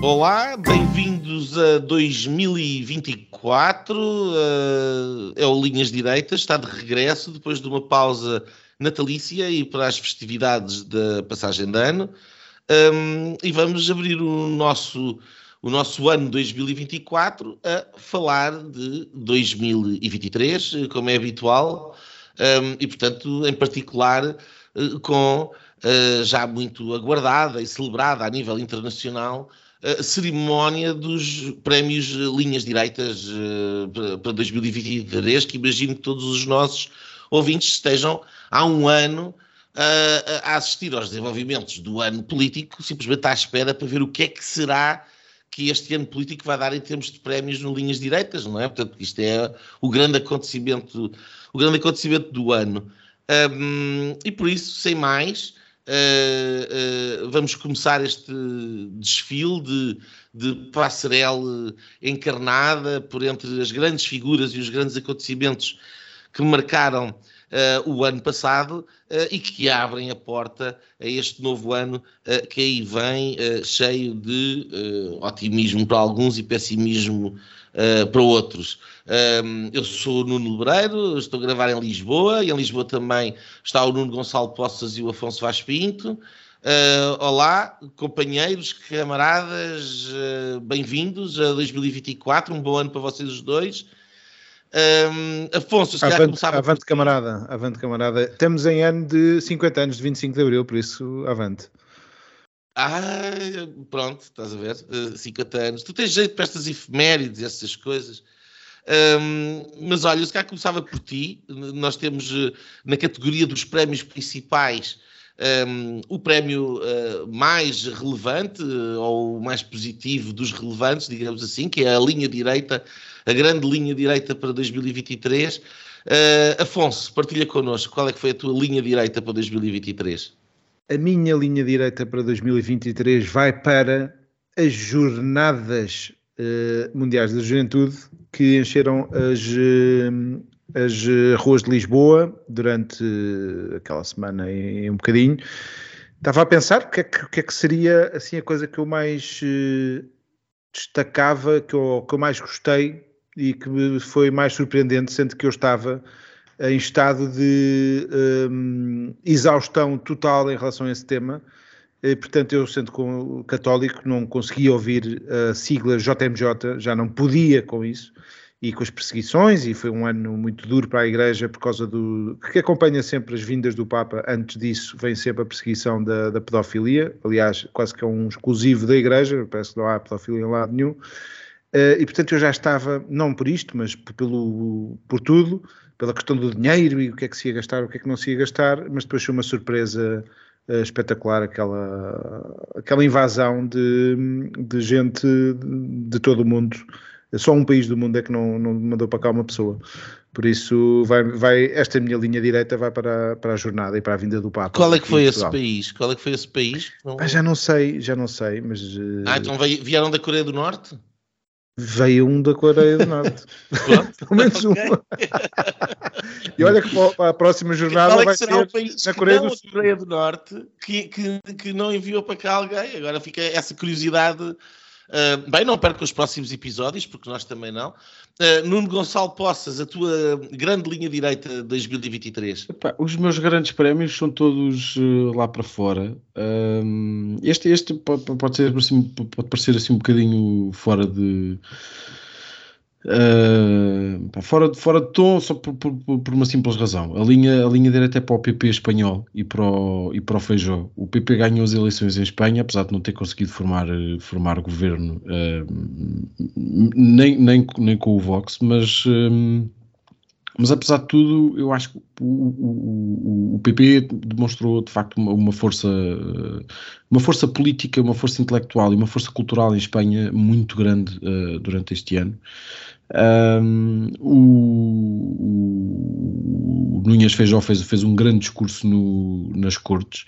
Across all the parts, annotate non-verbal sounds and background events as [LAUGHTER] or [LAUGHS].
Olá, bem-vindos a 2024. Uh, é o Linhas Direitas, está de regresso depois de uma pausa natalícia e para as festividades da passagem de ano. Um, e vamos abrir o nosso, o nosso ano 2024 a falar de 2023, como é habitual, um, e portanto, em particular, uh, com uh, já muito aguardada e celebrada a nível internacional a cerimónia dos prémios Linhas Direitas uh, para 2023, que imagino que todos os nossos ouvintes estejam há um ano uh, a assistir aos desenvolvimentos do ano político, simplesmente à espera para ver o que é que será que este ano político vai dar em termos de prémios no Linhas Direitas, não é? Portanto, isto é o grande acontecimento, o grande acontecimento do ano. Um, e por isso, sem mais, Uh, uh, vamos começar este desfile de, de passarela encarnada por entre as grandes figuras e os grandes acontecimentos que marcaram uh, o ano passado e que abrem a porta a este novo ano que aí vem cheio de otimismo para alguns e pessimismo uh, para outros. Um, eu sou o Nuno Lebreiro, estou a gravar em Lisboa, e em Lisboa também está o Nuno Gonçalo Poças e o Afonso Vaz Pinto. Uh, olá, companheiros, camaradas, uh, bem-vindos a 2024, um bom ano para vocês os dois. Um, Afonso, se calhar começava... Avante, camarada, avante, camarada. Temos em ano de 50 anos, de 25 de Abril, por isso, avante. Ah, pronto, estás a ver? Uh, eh, 50 anos. Tu tens jeito para estas efemérides essas coisas. Um, mas olha, se cá começava por ti, nós temos uh, na categoria dos prémios principais um, o prémio uh, mais relevante uh, ou mais positivo dos relevantes, digamos assim, que é a linha direita, a grande linha direita para 2023. Afonso, partilha connosco qual é que foi a tua linha direita para 2023 a minha linha direita para 2023 vai para as jornadas uh, mundiais da juventude que encheram as, uh, as ruas de Lisboa durante aquela semana e um bocadinho. Estava a pensar o que, é que, que, é que seria assim a coisa que eu mais uh, destacava, que eu, que eu mais gostei e que foi mais surpreendente, sendo que eu estava em estado de um, exaustão total em relação a esse tema. E, portanto, eu, sendo católico, não conseguia ouvir a sigla JMJ, já não podia com isso, e com as perseguições, e foi um ano muito duro para a Igreja por causa do. que acompanha sempre as vindas do Papa, antes disso vem sempre a perseguição da, da pedofilia, aliás, quase que é um exclusivo da Igreja, parece que não há pedofilia em lado nenhum. Uh, e portanto eu já estava, não por isto, mas pelo, por tudo, pela questão do dinheiro e o que é que se ia gastar, o que é que não se ia gastar, mas depois foi uma surpresa uh, espetacular aquela, aquela invasão de, de gente de todo o mundo. Só um país do mundo é que não, não mandou para cá uma pessoa. Por isso, vai, vai, esta minha linha direita vai para, para a jornada e para a vinda do Papa. Qual é que foi esse país? Qual é que foi esse país? Ah, já não sei, já não sei, mas... Ah, então vieram da Coreia do Norte? Veio um da Coreia do Norte. [LAUGHS] [LAUGHS] Pelo menos um. e olha que para a próxima jornada é vai ser país na Coreia do Sul. Coreia do Norte que, que, que não enviou para cá alguém. Agora fica essa curiosidade Uh, bem, não perca os próximos episódios, porque nós também não. Uh, Nuno Gonçalo Poças, a tua grande linha direita de 2023. Epá, os meus grandes prémios são todos uh, lá para fora. este este pode, pode, ser, assim, pode parecer assim um bocadinho fora de Uh, fora, fora de tom, só por, por, por, uma simples razão. A linha, a linha direita é para o PP espanhol e para o, e para o Feijó. O PP ganhou as eleições em Espanha, apesar de não ter conseguido formar, formar governo uh, nem, nem, nem com o Vox, mas, um, Mas apesar de tudo, eu acho que o, o, o PP demonstrou de facto uma, uma, força, uma força política, uma força intelectual e uma força cultural em Espanha muito grande uh, durante este ano. Um, o, o Núñez Feijó fez, fez um grande discurso no, nas Cortes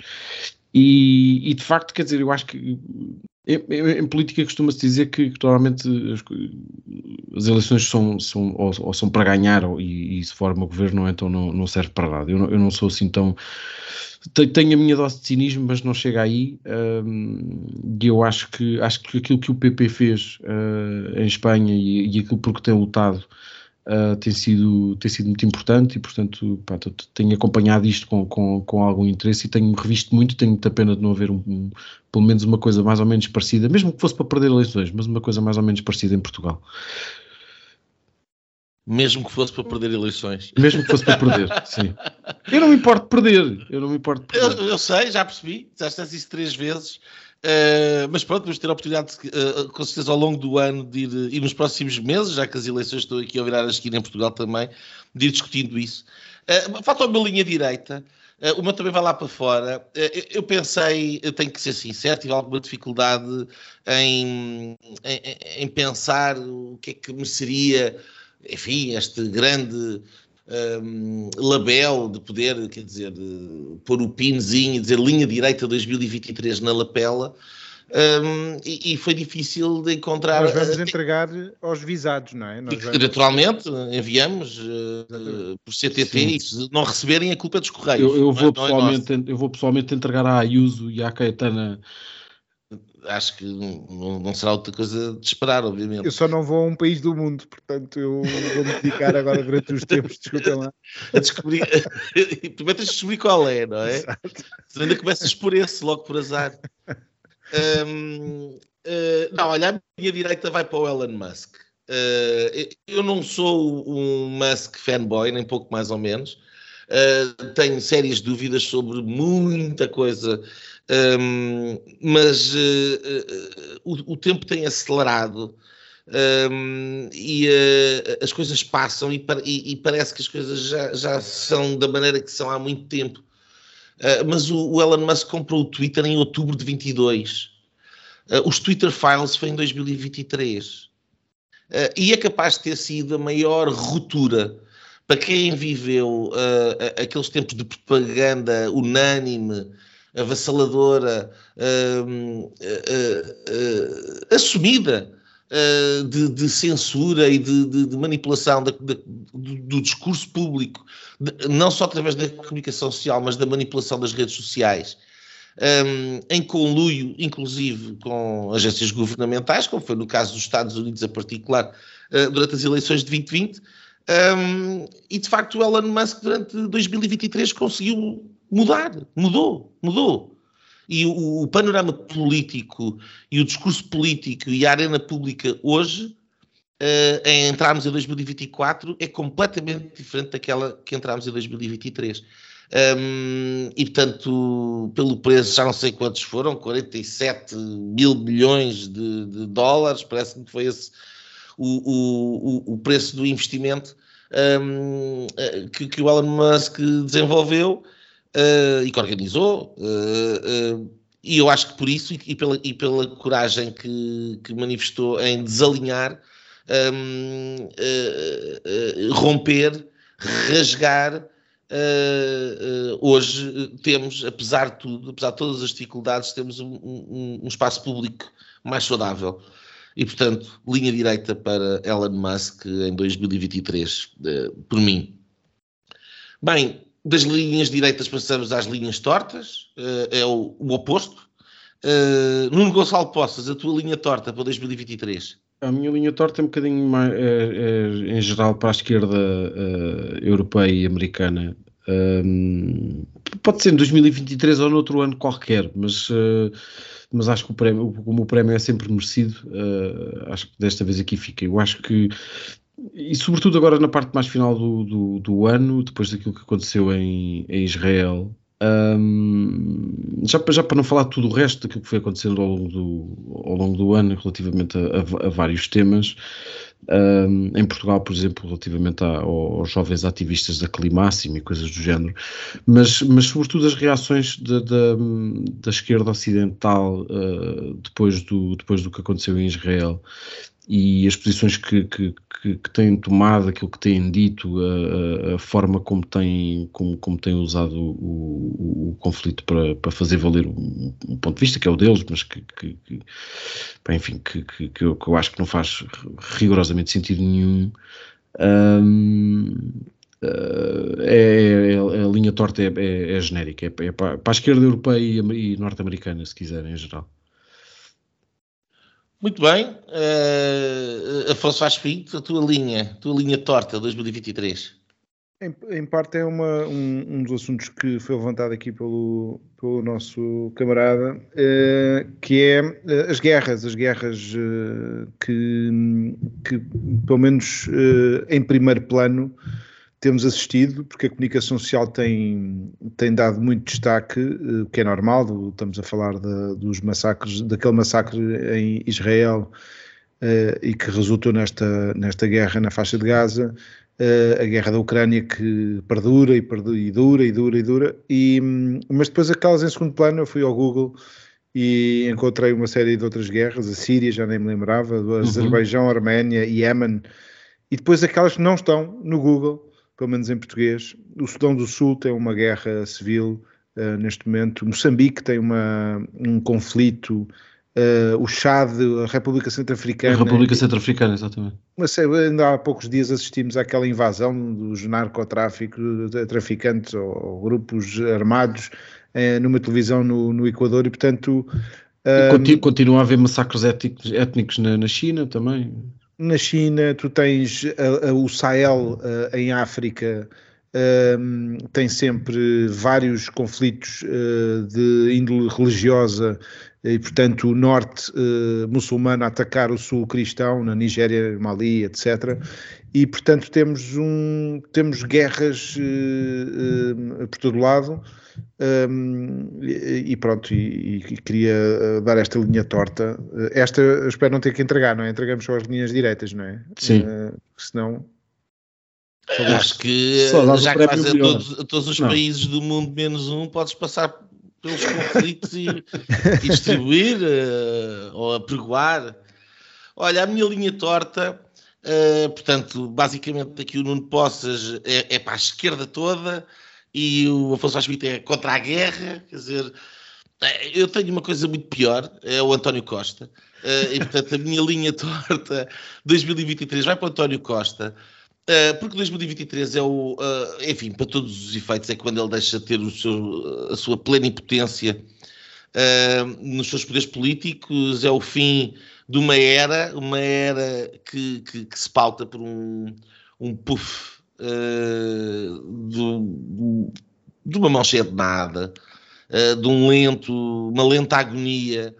e, e, de facto, quer dizer, eu acho que em, em política costuma-se dizer que, que normalmente as, as, eleições são, são ou, ou, são para ganhar ou, e, e, se forma o governo, então não, não serve para nada. Eu não, eu não sou assim tão. Tenho a minha dose de cinismo, mas não chega aí. E eu acho que, acho que aquilo que o PP fez uh, em Espanha e, aquilo por que tem lutado uh, tem, sido, tem sido muito importante e, portanto, pá, tenho acompanhado isto com, com, com algum interesse e tenho revisto muito. Tenho muita pena de não haver um, pelo menos uma coisa mais ou menos parecida, mesmo que fosse para perder eleições, mas uma coisa mais ou menos parecida em Portugal. Mesmo que fosse para perder eleições. Mesmo que fosse para perder, [LAUGHS] sim. Eu não me importo de perder. Eu não me importo perder. Eu, eu sei, já percebi. Já estás isso três vezes. Uh, mas pronto, vamos ter a oportunidade, de, uh, com certeza, ao longo do ano de ir, e nos próximos meses, já que as eleições estão aqui a virar a esquina em Portugal também, de ir discutindo isso. Uh, falta uma linha direita. Uh, o meu também vai lá para fora. Uh, eu pensei, eu tenho que ser sincero, tive alguma dificuldade em, em, em pensar o que é que me seria, enfim, este grande um, label de poder, quer dizer, pôr o pinzinho e dizer linha direita 2023 na lapela. Um, e, e, foi difícil de encontrar. Nós vamos entregar aos visados, não é? Nós vamos... Naturalmente, enviamos uh, por CTT e se não receberem a culpa é dos Correios. Eu, eu vou, é, pessoalmente, é eu vou pessoalmente entregar à Ayuso e à Caetana acho que não, não, será outra coisa de esperar, obviamente. Eu só não vou a um país do mundo, portanto eu vou me dedicar agora durante os tempos, desculpem lá. [LAUGHS] A descobrir, [LAUGHS] primeiro tens de descobrir qual é, não é? Exato. Se ainda começas por esse, logo por azar. Uh, não, olha, a minha direita vai para o Elon Musk. Uh, eu não sou um Musk fanboy, nem pouco mais ou menos. Uh, tenho sérias dúvidas sobre muita coisa um, mas uh, uh, o, o, tempo tem acelerado um, e uh, as coisas passam e, e, e, parece que as coisas já, já, são da maneira que são há muito tempo. mas o, o, Elon Musk comprou o Twitter em outubro de 22. os Twitter Files foi em 2023. e é capaz de ter sido a maior ruptura para quem viveu aqueles tempos de propaganda unânime avassaladora, uh, uh, uh, assumida de, de, censura e de, de, de manipulação do, do, discurso público, não só através da comunicação social, mas da manipulação das redes sociais. Um, em conluio, inclusive, com agências governamentais, como foi no caso dos Estados Unidos, a particular, uh, durante as eleições de 2020. Um, e de facto, o Elon Musk, durante 2023, conseguiu mudar, mudou, mudou. E o, o, panorama político e o discurso político e a arena pública hoje, uh, em entrarmos em 2024, é completamente diferente daquela que entramos em 2023. Um, e portanto, pelo preço, já não sei quantos foram, 47 mil milhões de, de dólares, parece-me que foi esse o, o, o preço do investimento um, eh, que, que o Elon Musk desenvolveu uh, e que organizou. Uh, e eu acho que por isso e, pela, e pela coragem que, que manifestou em desalinhar, um, romper, rasgar, hoje temos, apesar de tudo, apesar de todas as dificuldades, temos um, um, um espaço público mais saudável. E, portanto, linha direita para Elon Musk em 2023, por mim. Bem, das linhas direitas passamos às linhas tortas, uh, é o, o oposto. Uh, Nuno Gonçalo Poças, a tua linha torta para 2023? A minha linha torta é um bocadinho mais, é, é, em geral, para a esquerda uh, europeia e americana. Um, pode ser em 2023 ou noutro ano qualquer, mas, uh, mas acho que o prémio, como o prémio é sempre merecido, uh, acho que desta vez aqui fica. Eu acho que e sobretudo agora na parte mais final do, do, do ano, depois daquilo que aconteceu em, em Israel, um, já, já para não falar tudo o resto daquilo que foi acontecendo ao longo do, ao longo do ano relativamente a, a, a vários temas, um, em Portugal, por exemplo, relativamente a, aos jovens ativistas da Climáximo e coisas do género, mas, mas sobretudo as reações da, da, da esquerda ocidental uh, depois, do, depois do que aconteceu em Israel e as posições que, que, que, que têm tomado, aquilo que têm dito, a, a forma como têm, como, como têm usado o, o, o conflito para, para fazer valer um, um, ponto de vista que é o deles, mas que, que, que enfim, que, que, eu, que eu acho que não faz rigorosamente sentido nenhum. Um, Uh, é, é, a linha torta é, é, é genérica, é, é para, a esquerda europeia e norte-americana, se quiserem, em geral. Muito bem. Uh, Afonso Pinto, a tua linha, a tua linha torta 2023. Em, em parte é uma, um, um, dos assuntos que foi levantado aqui pelo, pelo nosso camarada, uh, que é uh, as guerras, as guerras uh, que, que, pelo menos em primeiro plano, temos assistido, porque a comunicação social tem, tem dado muito destaque, o que é normal, estamos a falar de, dos massacres, daquele massacre em Israel uh, e que resultou nesta, nesta guerra na faixa de Gaza, uh, a guerra da Ucrânia que perdura e, perdura e dura e dura e dura, e, mas depois aquelas em segundo plano, eu fui ao Google e encontrei uma série de outras guerras, a Síria, já nem me lembrava, do uhum. Azerbaijão, Arménia, Iémen, e depois aquelas que não estão no Google, pelo menos em português. O Sudão do Sul tem uma guerra civil uh, neste momento. Moçambique tem uma, um conflito. Uh, o Chad, a República Centro-Africana. A República Centro-Africana, exatamente. Mas ainda há poucos dias assistimos àquela invasão dos narcotráficos, traficantes ou, ou grupos armados uh, numa televisão no, no Equador e, portanto. Um, continua a haver massacres étnicos, étnicos na, na China também na China, tu tens a, a, o Sahel uh, em África, um, tem sempre vários conflitos uh, de índole religiosa e, portanto, o norte uh, muçulmano a atacar o sul cristão, na Nigéria, Mali, etc. E, portanto, temos, um, temos guerras por todo lado. Um, e, pronto, e, e, queria eh, dar esta linha torta. Esta espero não ter que entregar, não é? Entregamos só as linhas direitas, não é? Sim. Uh, senão. Acho que já que vais a todos, a todos, os não. países do mundo menos um, podes passar pelos conflitos e, e distribuir uh, [LAUGHS] ou apregoar. Olha, a minha linha torta, uh, portanto, basicamente aqui o Nuno Poças é, é para a esquerda toda, e o Afonso Asmita é contra a guerra, quer dizer, eh, eu tenho uma coisa muito pior, é o António Costa, eh, e portanto a minha linha torta 2023 vai para o António Costa, eh, porque 2023 é o, enfim, para todos os efeitos, é quando ele deixa de ter o seu, a sua plena impotência nos seus poderes políticos, é o fim de uma era, uma era que, que, que se pauta por um, um puff de, de, uma mão cheia de nada, uh, de um lento, uma lenta agonia,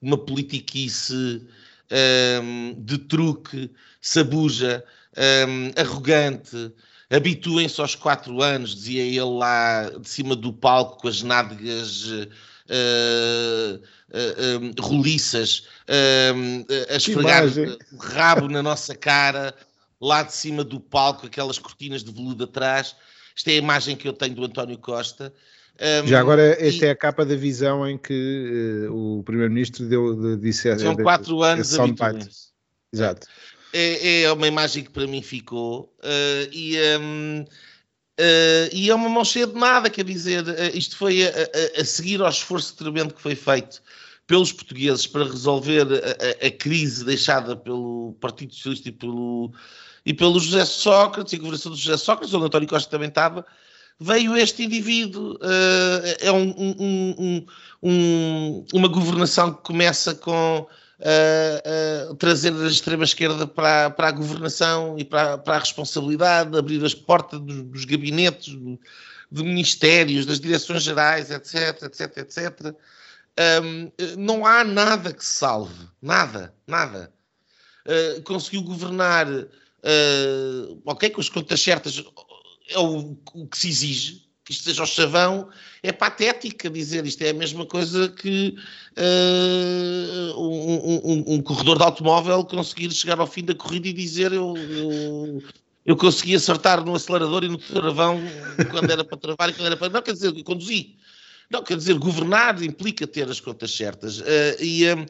uma politiquice um, de truque, sabuja, um, arrogante. Habituem-se aos quatro anos, dizia ele lá de cima do palco com as nádegas uh, uh, um, roliças uh, a esfregar o rabo na nossa cara lá de cima do palco, aquelas cortinas de veludo atrás. Esta é a imagem que eu tenho do António Costa. Um, Já agora, esta e... é a capa da visão em que uh, o Primeiro-Ministro deu, disse... São quatro anos Exato. É, é, uma imagem que para mim ficou uh, e, um, uh, e é uma mão cheia de nada, quer dizer, isto foi a, a, a, seguir ao esforço tremendo que foi feito pelos portugueses para resolver a, a crise deixada pelo Partido Socialista e pelo e pelo José Sócrates, e a governação do José Sócrates, onde António Costa também estava, veio este indivíduo. Uh, é um, um, um, uma governação que começa com uh, uh, trazer a extrema-esquerda para, para a governação e para, para a responsabilidade, abrir as portas dos, dos gabinetes, do, de ministérios, das direções gerais, etc, etc, etc. Não há nada que salve. Nada, nada. Conseguiu governar uh, ok, com as contas certas é o, o, que se exige, que isto seja o chavão é patética dizer isto é a mesma coisa que uh, um, um, um, corredor de automóvel conseguir chegar ao fim da corrida e dizer eu, eu, eu consegui acertar no acelerador e no travão quando era para travar e quando era para... Não, quer dizer, conduzi. Não, quer dizer, governar implica ter as contas certas. Uh, e uh,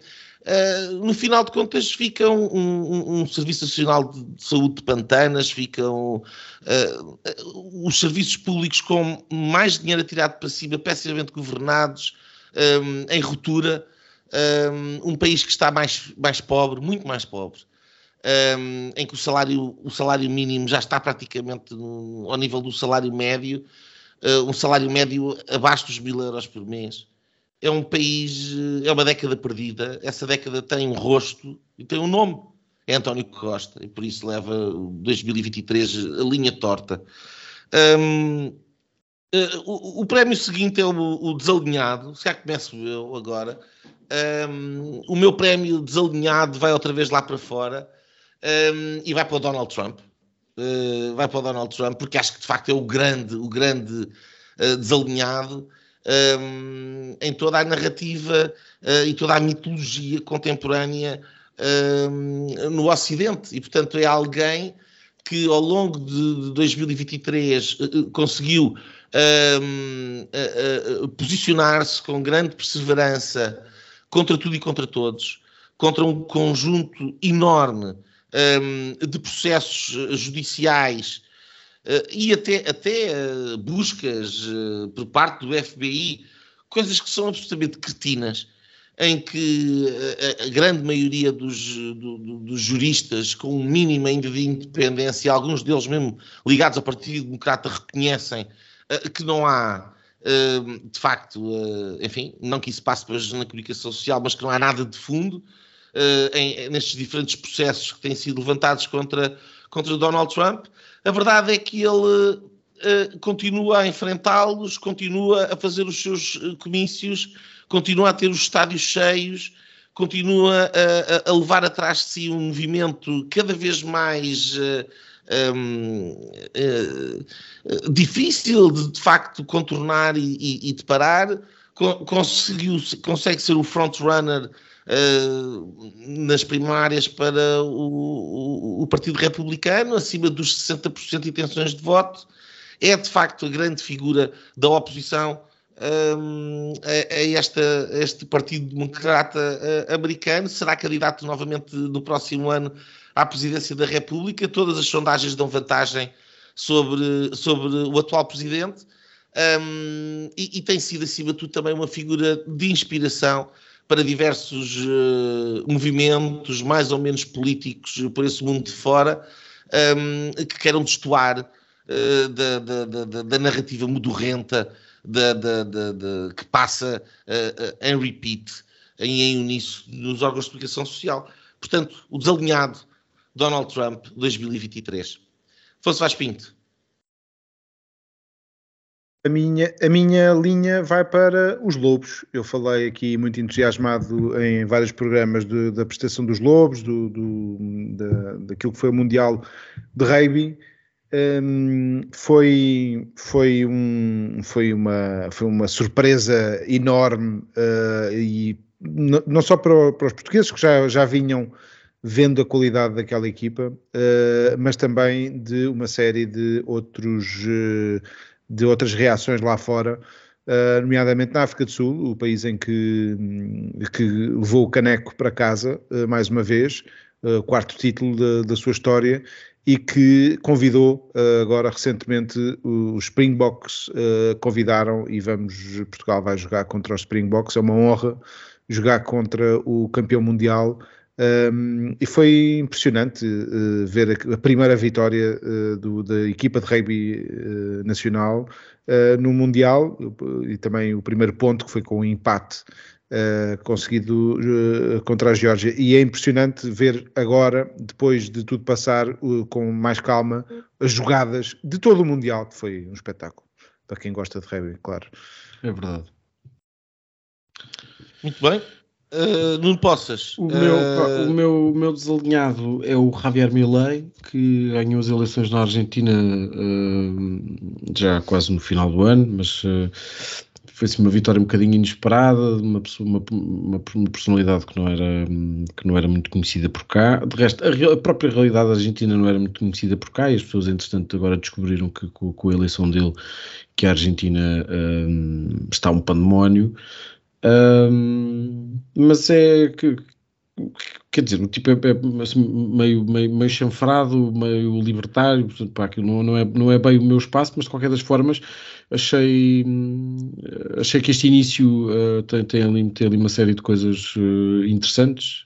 uh, no final de contas fica um, um, um, Serviço Nacional de Saúde de Pantanas, ficam os serviços públicos com mais dinheiro atirado para cima, pessimamente governados, um, em ruptura. Um, país que está mais, mais pobre, muito mais pobre. Em que o salário, o salário mínimo já está praticamente no, ao nível do salário médio, uh, um salário médio abaixo dos mil euros por mês. É um país, é uma década perdida. Essa década tem um rosto e tem um nome. É António Costa e por isso leva 2023 a linha torta. Um, uh, o, o, prémio seguinte é o, o desalinhado. Se já começo eu agora. Um, o meu prémio desalinhado vai outra vez lá para fora um, e vai para o Donald Trump. Uh, vai para o Donald Trump, porque acho que de facto é o grande, o grande uh, desalinhado um, em toda a narrativa uh, e toda a mitologia contemporânea um, no Ocidente. E portanto é alguém que ao longo de 2023 conseguiu posicionar-se com grande perseverança contra tudo e contra todos, contra um conjunto enorme de processos judiciais uh, e até, até uh, buscas uh, por parte do FBI, coisas que são absolutamente cretinas, em que a, grande maioria dos, do, dos, juristas, com um mínimo ainda de independência, alguns deles mesmo ligados ao Partido Democrata, reconhecem que não há de facto, enfim, não que isso passe depois na comunicação social, mas que não há nada de fundo nestes diferentes processos que têm sido levantados contra, contra Donald Trump. A verdade é que ele uh, continua a enfrentá-los, continua a fazer os seus eh, comícios, continua a ter os estádios cheios, continua a, a levar atrás de si um movimento cada vez mais. Um, uh, difícil de, de facto contornar e, e, e de parar, conseguiu, consegue ser o frontrunner uh, nas primárias para o, o, Partido Republicano, acima dos 60% de intenções de voto, é de facto a grande figura da oposição um, a, a, esta, a, este Partido Democrata uh, americano, será candidato novamente no próximo ano à presidência da República. Todas as sondagens dão vantagem sobre, sobre o atual presidente. Um, e, e, tem sido, acima de tudo, também uma figura de inspiração para diversos uh, movimentos mais ou menos políticos por esse mundo de fora um, que queiram destoar uh, da, da, da, da, narrativa modorrenta que passa uh, em repeat, em, em uníssono nos órgãos de comunicação social. Portanto, o desalinhado Donald Trump 2023. Fosse Vaz Pinto. A minha, a minha linha vai para os lobos. Eu falei aqui muito entusiasmado em vários programas de, da prestação dos lobos, do, do, da, daquilo que foi o Mundial de Rugby. Um, foi, foi, um, foi, uma, foi uma surpresa enorme uh, e não só para, para, os portugueses que já, já vinham vendo a qualidade daquela equipa, uh, mas também de uma série de outros uh, de outras reações lá fora, uh, nomeadamente na África do Sul, o país em que, que levou o caneco para casa, uh, mais uma vez, uh, quarto título da sua história, e que convidou agora recentemente os Springboks, convidaram e vamos, Portugal vai jogar contra os Springboks, é uma honra jogar contra o campeão mundial um, e foi impressionante uh, ver a, a, primeira vitória uh, do, da equipa de rugby uh, nacional no Mundial e também o primeiro ponto que foi com o um empate conseguido contra a Geórgia. E é impressionante ver agora, depois de tudo passar com mais calma, as jogadas de todo o Mundial, que foi um espetáculo para quem gosta de rugby, claro. É verdade. Muito bem. Uh, Nuno Poças. O, meu, uh, o, meu, o meu desalinhado é o Javier Milei, que ganhou as eleições na Argentina uh, já quase no final do ano, mas foi-se uma vitória um bocadinho inesperada, uma, uma, uma, uma, personalidade que não, era, que não era muito conhecida por cá. De resto, a, a, própria realidade argentina não era muito conhecida por cá e as pessoas, entretanto, agora descobriram que com, com a eleição dele que a Argentina está um pandemónio. Um, mas é que quer dizer, o tipo é, é assim, meio, meio, meio chanfrado, meio libertário, portanto, pá, aquilo não, não, é, não é bem o meu espaço, mas de qualquer das formas achei, achei que este início uh, tem, tem, ali, tem ali uma série de coisas uh, interessantes.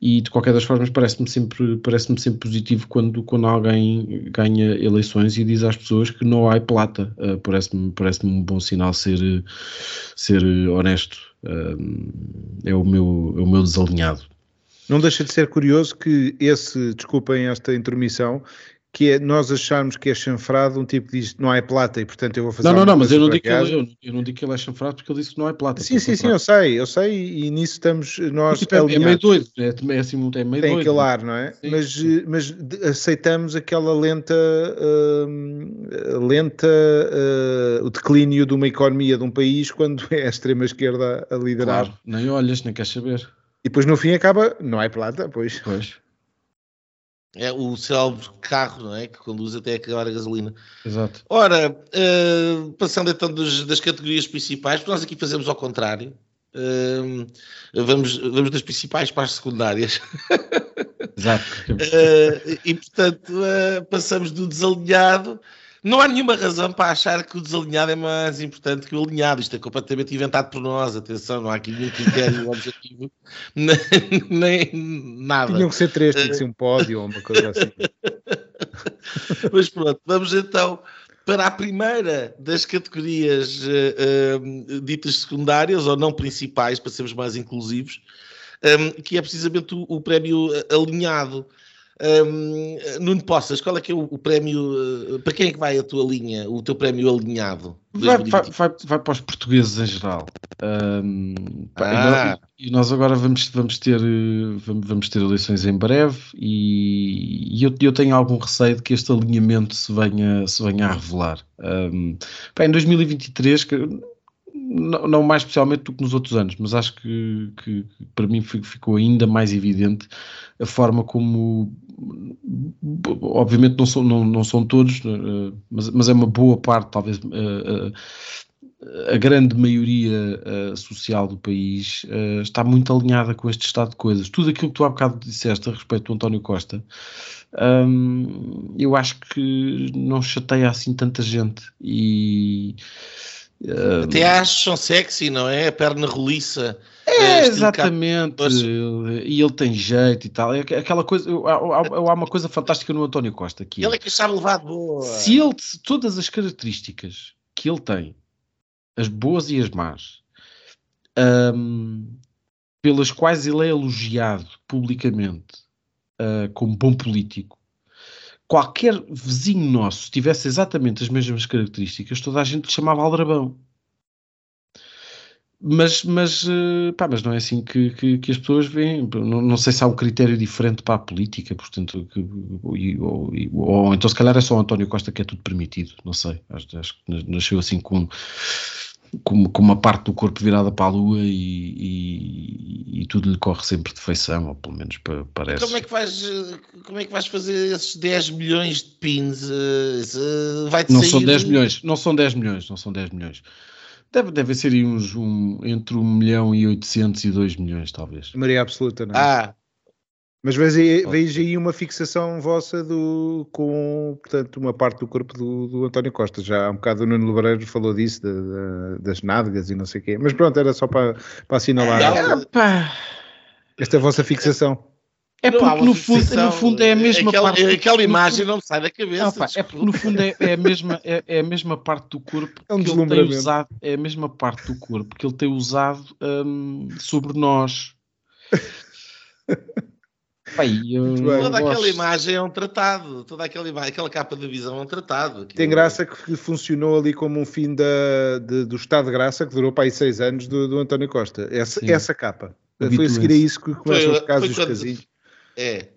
E de qualquer das formas parece-me sempre, parece sempre positivo quando, quando alguém ganha eleições e diz às pessoas que não há plata. Uh, parece-me parece um bom sinal ser, ser honesto. Uh, é, o meu, é o meu desalinhado. Não deixa de ser curioso que esse, desculpem esta intermissão, que é nós acharmos que é chanfrado, um tipo que diz não há plata e portanto eu vou fazer. Não, não, não, mas eu não, digo que ele, eu, eu, não digo que ele é chanfrado porque ele disse que não há plata. Sim, sim, sim, eu sei, eu sei e nisso estamos nós. Tipo, é, é, meio doido, é, é, assim, é meio Tem doido. aquele ar, não é? Sim, mas, sim. mas aceitamos aquela lenta, uh, lenta uh, o declínio de uma economia de um país quando [LAUGHS] é a extrema-esquerda a liderar. Claro, nem olhas, nem queres saber. E depois no fim acaba, não há plata, pois. Pois. É o célebre carro, não é? Que conduz até acabar a gasolina. Exato. Ora, uh, passando então dos, das categorias principais, porque nós aqui fazemos ao contrário. Uh, vamos, vamos das principais para as secundárias. Exato. uh, [LAUGHS] e portanto, passamos do desalinhado não há nenhuma razão para achar que o desalinhado é mais importante que o alinhado. Isto é completamente inventado por nós. Atenção, não há aqui nenhum critério objetivo, [LAUGHS] nem, nem nada. Tinham que ser três, tinha que ser um pódio ou uma coisa assim. [LAUGHS] Mas pronto, vamos então para a primeira das categorias uh, uh, ditas secundárias ou não principais, para sermos mais inclusivos, um, que é precisamente o, o prémio alinhado. Um, Nuno Poças, qual é que é o, o, prémio? Uh, para quem é que vai a tua linha, o teu prémio alinhado? Vai, vai, vai, vai, para os portugueses em geral. Um, ah. e, nós agora vamos, vamos, ter, vamos, ter eleições em breve e, e eu, eu, tenho algum receio de que este alinhamento se venha, se venha a revelar. Um, em 2023, que, não, não, mais especialmente do que nos outros anos, mas acho que, que, para mim ficou ainda mais evidente a forma como obviamente não são, não, não são todos, eh, mas, mas é uma boa parte, talvez a, eh, a grande maioria eh, social do país está muito alinhada com este estado de coisas. Tudo aquilo que tu há bocado disseste a respeito do António Costa, hum, eu acho que não chateia assim tanta gente e Uh, Até acham sexy, não é? A perna roliça. É, exatamente. E ele tem jeito e tal. É aquela coisa. Há, há uma coisa fantástica no António Costa. Que ele é que sabe levar de boa. Se ele, se todas as características que ele tem, as boas e as más, um, pelas quais ele é elogiado publicamente uh, como bom político, qualquer vizinho nosso tivesse exatamente as mesmas características, toda a gente lhe chamava Aldrabão. Mas, mas, eh, pá, mas não é assim que, que, que as pessoas veem. Não, não, sei se há um critério diferente para a política, portanto, que, ou, ou, ou, então se calhar é só António Costa que é tudo permitido, não sei. Acho, acho que nasceu assim com com, com, uma parte do corpo virada para a lua e, e, e, tudo lhe corre sempre de feição, ou pelo menos parece. Como é que vais, como é que vais fazer esses 10 milhões de pins? Uh, vai não são 10 milhões, não são 10 milhões, não são 10 milhões. Deve, deve ser uns, um, entre 1 milhão e 800 e 2 milhões, talvez. Maria absoluta, não é? Ah, mas vejo, vejo aí uma fixação vossa do, com, portanto, uma parte do corpo do, do António Costa. Já há um bocado o Nuno Lebreiro falou disso, de, de, das nádegas e não sei o quê. Mas pronto, era só para, para assinalar esta vossa fixação. É porque no fundo, no fundo é a mesma aquela, parte. Aquela imagem não sai da cabeça. Não, pá, é porque no fundo é, é, a mesma, é, é, a mesma parte do corpo é um que ele tem usado. É a mesma parte do corpo que ele tem usado um, sobre nós. [LAUGHS] Pai, eu Toda gosto. aquela imagem é um tratado. Toda aquela, imagem, aquela capa da visão é um tratado. Aquilo- Tem graça que funcionou ali como um fim da, de- do estado de graça que durou para aí seis anos do, do António Costa. Essa, Sim. essa capa. Foi a seguir a isso que começam os casos dos casinhos. É.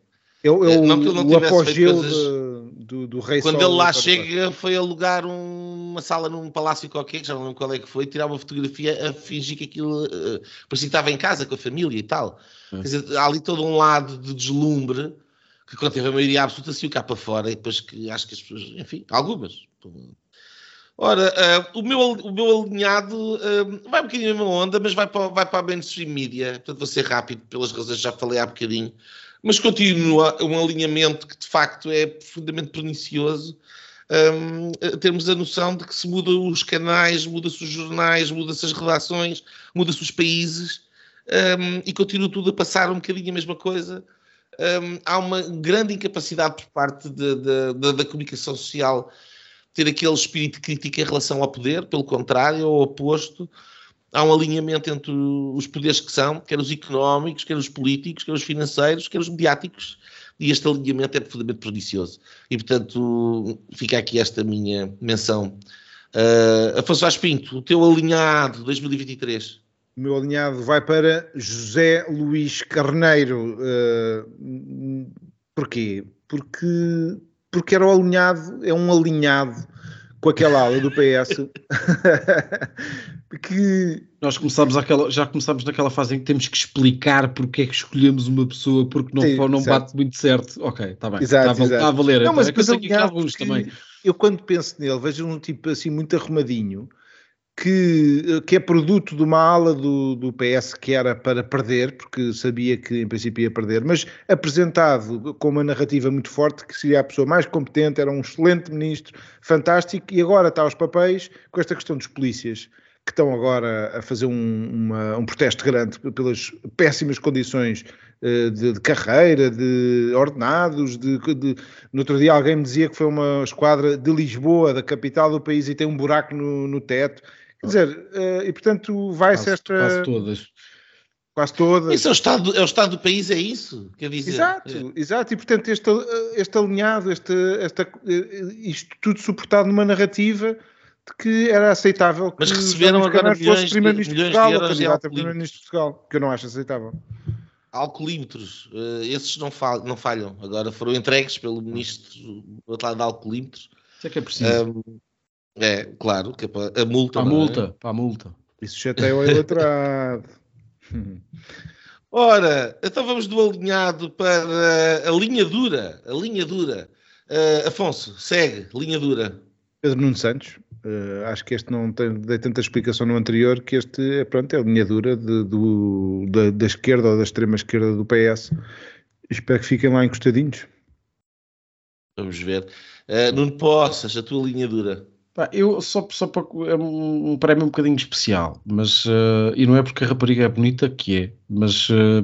É, o- é o, não que não o apogeu coisas- de- do, do rei Quando Sol ele lá chega, foi alugar um- uma sala num palácio qualquer, que já não lembro qual é que foi, tirar uma fotografia a fingir que aquilo eh, parecia que estava em casa com a família e tal. É. Quer dizer, há ali todo um lado de deslumbre que quando teve a maioria absoluta saiu cá para fora e depois que acho que as pessoas, enfim, algumas. Ora, eh, o, meu, o meu alinhado eh, vai um bocadinho na mesma onda, mas vai para, vai para a mainstream media, portanto vou ser rápido pelas razões que já falei há bocadinho, mas continua um alinhamento que de facto é profundamente pernicioso. Um, a noção de que se mudam os canais, muda-se os jornais, muda-se as redações, muda-se os países um, e continua tudo a passar um bocadinho a mesma coisa. Um, há uma grande incapacidade por parte de- de- de- da comunicação social ter aquele espírito crítico em relação ao poder, pelo contrário, ao oposto. Há um alinhamento entre os poderes que são, quer os económicos, quer os políticos, quer os financeiros, quer os mediáticos, e este alinhamento é profundamente pernicioso. E, portanto, fica aqui esta minha menção. Uh, Afonso Vaz Pinto, o teu alinhado 2023. O meu alinhado vai para José Luís Carneiro. Uh, porquê? Porque, porque era o alinhado, é um alinhado com aquela ala do PS [LAUGHS] que Nós começámos aquela, já começámos naquela fase em que temos que explicar porque é que escolhemos uma pessoa porque não, Sim, não exato. bate muito certo. Ok, está bem. Exato, está, a- exato. a valer. Não, então. mas é que eu sei que há alguns também. eu quando penso nele vejo um tipo assim muito arrumadinho que, que é produto de uma ala do, do PS que era para perder, porque sabia que em princípio ia perder, mas apresentado com uma narrativa muito forte, que seria a pessoa mais competente, era um excelente ministro, fantástico, e agora está aos papéis com esta questão dos polícias, que estão agora a fazer um, uma- um protesto grande pelas péssimas condições eh, de, de carreira, de ordenados, de, de- no outro dia alguém me dizia que foi uma esquadra de Lisboa, da capital do país, e tem um buraco no, no teto. Quer dizer, eh, e portanto vai-se Quase, esta quase todas. quase todas. Isso é o estado, é o estado do país, é isso? Quer dizer, Exato, exato, e portanto este, este alinhado, este, esta, isto tudo suportado numa narrativa de que era aceitável que Mas receberam agora milhões fosse de- Primeiro-Ministro de de Portugal, ou euros candidato a. Primeiro-Ministro de Portugal, que eu não acho aceitável. alcoolímetros, eh, esses não, fal- não falham. Agora foram entregues pelo ministro do outro lado de alcoolímetros. Isso é que é preciso. Um, é, claro, que é para a multa. para a é? multa, para a multa. Isso chateia o eleitorado. Ora, então vamos do alinhado para a linha dura. A linha dura. Eh, Afonso, segue, linha dura. Pedro Nuno Santos, eh, acho que este não tem, dei tanta explicação no anterior, que este é, pronto, é a linha dura de- do- da, da esquerda ou da extrema esquerda do PS. Espero que fiquem lá encostadinhos. Vamos ver. Eh, Nuno Poças, a tua linha dura. Eu só, só para é um, prémio um bocadinho especial, mas eh, e não é porque a rapariga é bonita que é, mas, eh,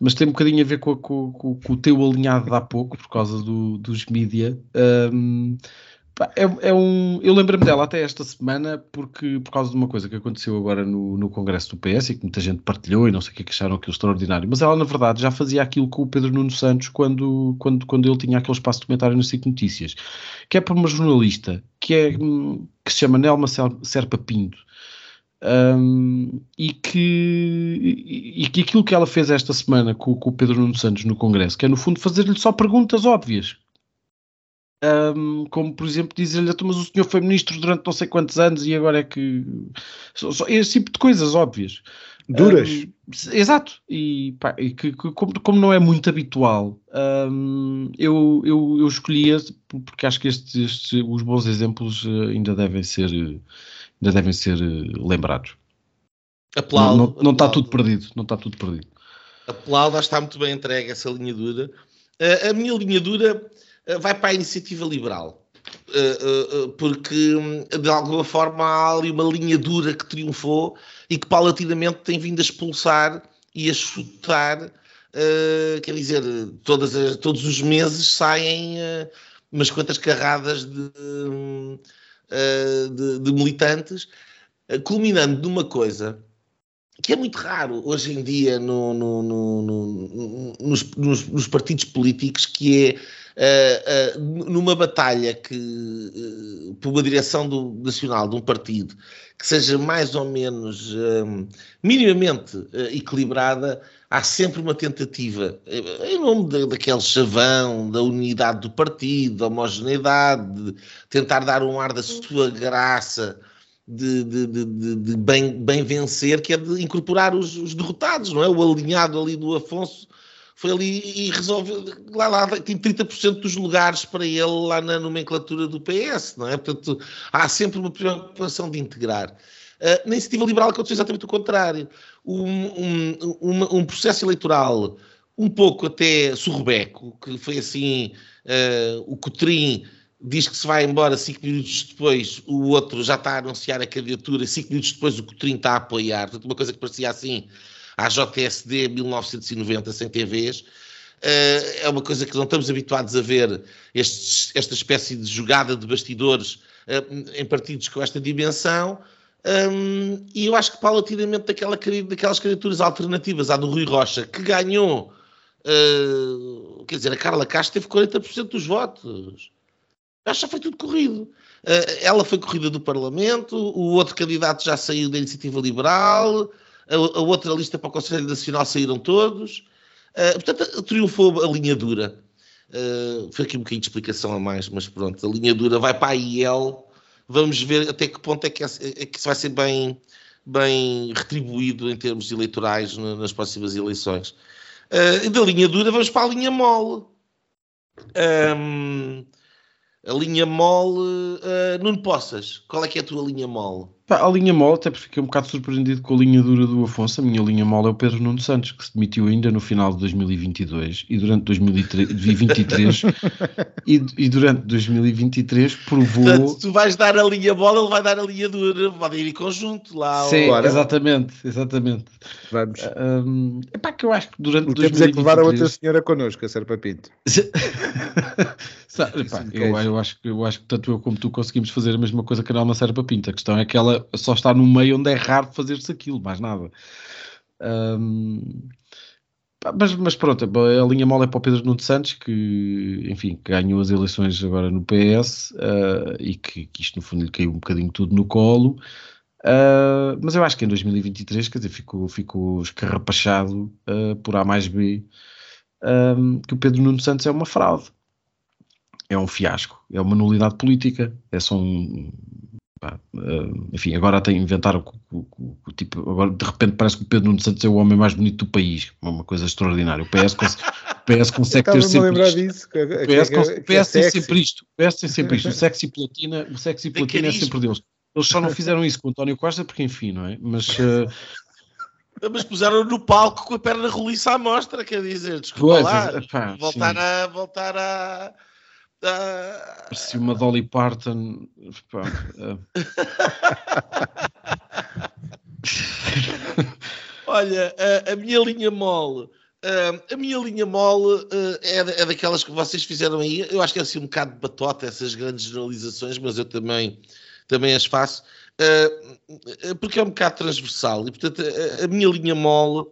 mas tem um bocadinho a ver com, a- com- com- com o teu alinhado de há pouco, por causa do- dos mídia. É, é um, eu lembro-me dela até esta semana porque, por causa de uma coisa que aconteceu agora no, no Congresso do PS e que muita gente partilhou e não sei o que, é que acharam aquilo extraordinário, mas ela na verdade já fazia aquilo com o Pedro Nuno Santos quando, quando, quando ele tinha aquele espaço de comentário no SIC Notícias que é por uma jornalista que, é, hum, que se chama Nelma Ser- Serpa Pinto. hum, e, que, e que aquilo que ela fez esta semana com, com o Pedro Nuno Santos no Congresso, que é no fundo fazer-lhe só perguntas óbvias. Hum, como por exemplo dizer-lhe, "Então, mas o senhor foi ministro durante não sei quantos anos e agora é que. Só, só esse tipo de coisas óbvias. Duras. Hum, exato, e, pá, e que, que como, como não é muito habitual, hum, eu, eu, eu escolhia porque acho que estes, estes- os bons exemplos eh, ainda devem ser, eh, ainda devem ser eh, lembrados. Não, Aplaudo. não, não está aplaudo. tudo perdido, não está tudo perdido. Aplaudo, acho que está muito bem entregue essa linha dura. Uh, a minha linha dura vai para a iniciativa liberal. Uh, uh, porque hum, de alguma forma há ali uma linha dura que triunfou e que paulatinamente tem vindo a expulsar e a chutar, quer dizer, as- todos os meses saem umas quantas carradas de, hum, de- de militantes, culminando numa coisa que é muito raro hoje em dia no, no, no, nos, nos, partidos políticos, que é uh, uh, numa batalha que uh, por uma direção do, nacional de um partido que seja mais ou menos minimamente equilibrada, há sempre uma tentativa, em nome daquele chavão, da unidade do partido, da homogeneidade, de tentar dar um ar da sua graça de, de, de, de bem, bem, vencer, que é de incorporar os, os, derrotados, não é? O alinhado ali do Afonso foi ali e resolveu, lá, lá tem 30% dos lugares para ele lá na nomenclatura do PS, não é? Portanto, há sempre uma preocupação de integrar. Uh, na iniciativa liberal aconteceu exatamente o contrário. Um, um, um, um processo eleitoral um pouco até surrebeco, que foi assim, uh, o Cotrim diz que se vai embora cinco minutos depois, o outro já está a anunciar a candidatura, cinco minutos depois o Coutrinho está a apoiar, portanto uma coisa que parecia assim à JSD 1990 sem TVs, uh, eh, é uma coisa que não estamos habituados a ver, estes, esta espécie de jogada de bastidores uh, em partidos com esta dimensão, um, e eu acho que paulatinamente daquela, daquelas candidaturas alternativas, à do Rui Rocha, que ganhou, uh, quer dizer, a Carla Castro teve 40% dos votos já foi tudo corrido. Ela foi corrida do Parlamento, o outro candidato já saiu da Iniciativa Liberal, a, a outra lista para o Conselho Nacional saíram todos. Uh, portanto, triunfou a linha dura. Uh, foi aqui um bocadinho de explicação a mais, mas pronto, a linha dura vai para a IEL. Vamos ver até que ponto é que, é, é que isso vai ser bem, bem retribuído em termos eleitorais nas próximas eleições. Uh, da linha dura vamos para a linha mole. Um, a linha mole, uh, Nuno Poças, qual é que é a tua linha mole? Pá, a linha mole, até porque fiquei um bocado surpreendido com a linha dura do Afonso. A minha linha mole é o Pedro Nuno Santos, que se demitiu ainda no final de 2022 e durante 2023 [LAUGHS] e, e, durante 2023 provou. Portanto, tu vais dar a linha mole, ele vai dar a linha dura, pode ir em conjunto lá. Sim, ou... exatamente, exatamente. Vamos. Um, é pá, que eu acho que durante o 2023... Temos é que levar a outra senhora connosco, a Serpa Pinto. [LAUGHS] Epá, eu, eu, acho, eu acho que tanto eu como tu conseguimos fazer a mesma coisa que a Alma Serpa Pinto. A questão é que ela só está no meio onde é raro fazer-se aquilo, mais nada. Um, mas, mas, pronto, a linha mole é para o Pedro Nuno Santos, que, enfim, ganhou as eleições agora no PS uh, e que, que, isto no fundo lhe caiu um bocadinho tudo no colo. Uh, mas eu acho que em 2023, quer dizer, ficou, ficou escarrapachado uh, por A mais B que o Pedro Nuno Santos é uma fraude. É um fiasco, é uma nulidade política, é só um, Pá, uh, enfim, agora até inventaram o, o, o, tipo, agora de repente parece que o Pedro Nuno Santos é o homem mais bonito do país, uma coisa extraordinária. O PS, cons o PS consegue ter sempre isto. Disso, que, o PS, que, que, PS é tem sempre isto. O PS tem sempre isto. O sexy platina, o sexy platina é sempre deles. Eles só não fizeram isso com o António Costa porque, enfim, não é? Mas. Uh, mas puseram no palco com a perna roliça à mostra, quer dizer, desculpa pois, lá, pá, voltar, a, voltar a Uh... Parecia uma Dolly Parton. Pá, uh... [LAUGHS] Olha, a, a, minha linha mole. Uh, a minha linha mole é, é, daquelas que vocês fizeram aí. Eu acho que é assim um bocado de batota essas grandes generalizações, mas eu também, também as faço. porque é um bocado transversal. E, portanto, a, a minha linha mole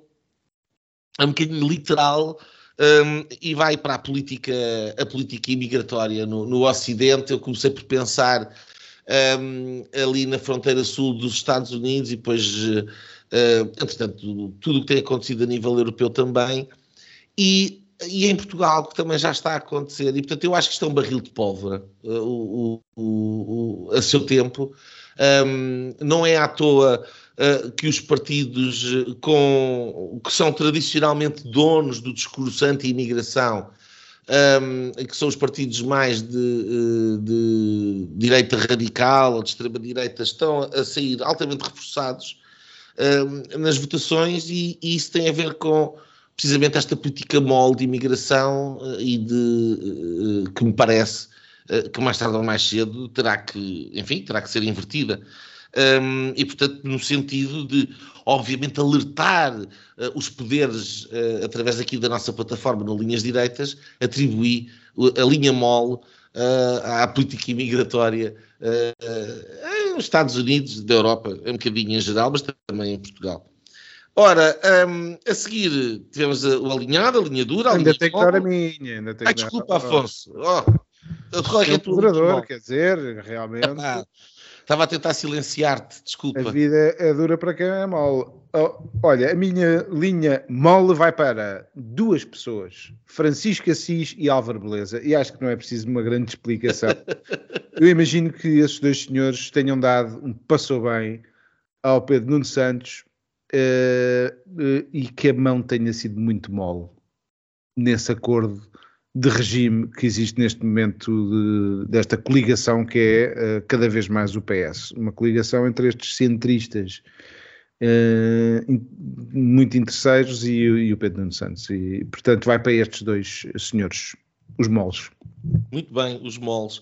é um bocadinho literal um, e vai para a política, a política imigratória no, no Ocidente. Eu comecei por pensar um, ali na fronteira sul dos Estados Unidos e depois, uh, entretanto, tudo o que tem acontecido a nível europeu também. E, e em Portugal, que também já está a acontecer. E, portanto, eu acho que isto é um barril de pólvora uh, o, o, o, a seu tempo. Um, não é à toa uh, que os partidos eh, com, que são tradicionalmente donos do discurso anti-imigração, um, que são os partidos mais de, eh, de direita radical ou de extrema-direita, estão a sair altamente reforçados um, nas votações e, e, isso tem a ver com precisamente esta política mole de imigração e de que me parece que mais tarde ou mais cedo terá que, enfim, terá que ser invertida um, e, portanto, no sentido de, obviamente, alertar uh, os poderes, uh, através aqui da nossa plataforma no Linhas Direitas, atribuir a linha mole uh, à política imigratória nos Estados Unidos, da Europa, um bocadinho em geral, mas também em Portugal. Ora, um, a seguir tivemos o alinhado, a linha dura. A ainda linha tem que dar a minha. Ainda tem desculpa, Afonso. Oh, é tua moderador, quer dizer, realmente. Ah, Estava a tentar silenciar-te, desculpa. A vida é dura para quem é mole. Oh, olha, a minha linha mole vai para duas pessoas, Francisco Assis e Álvaro Beleza, e acho que não é preciso uma grande explicação. [LAUGHS] Eu imagino que esses dois senhores tenham dado um passou bem ao Pedro Nuno Santos eh, eh, e que a mão tenha sido muito mole nesse acordo de regime que existe neste momento de- desta coligação que é eh, cada vez mais o PS. Uma coligação entre estes centristas in- muito interesseiros e, o- e o Pedro Nuno Santos. E, portanto, vai para estes dois senhores, os moles. Muito bem, os moles.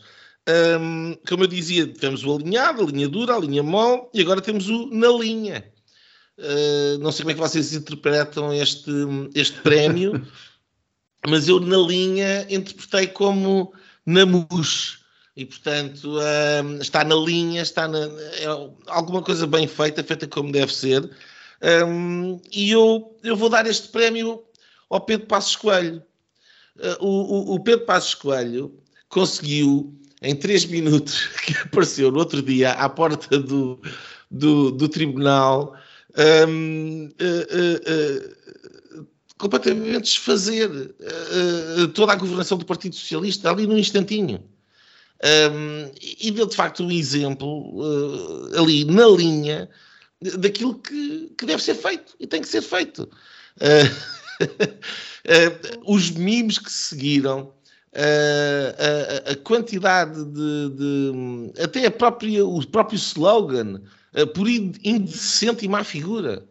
Hum, como eu dizia, tivemos o alinhado, a linha dura, a linha mole e agora temos o na linha. Uh, não sei como é que vocês interpretam este, este prémio, [LAUGHS] mas eu na linha interpretei como na mousse. E portanto hum, está na linha, está na, é alguma coisa bem feita, feita como deve ser. Hum, e eu, eu vou dar este prémio ao Pedro Passos Coelho. Uh, o, o- Pedro Passos Coelho conseguiu, em três minutos, [LAUGHS] que apareceu no outro dia à porta do, do, do tribunal, hum, uh, uh, uh, completamente desfazer uh, toda a governação do Partido Socialista ali num instantinho. Um, e deu de facto um exemplo uh, ali na linha daquilo que, que deve ser feito e tem que ser feito. Uh, [LAUGHS] os memes que se seguiram, a, a quantidade de, de- até a própria, o próprio slogan, por ind- indecente e má figura.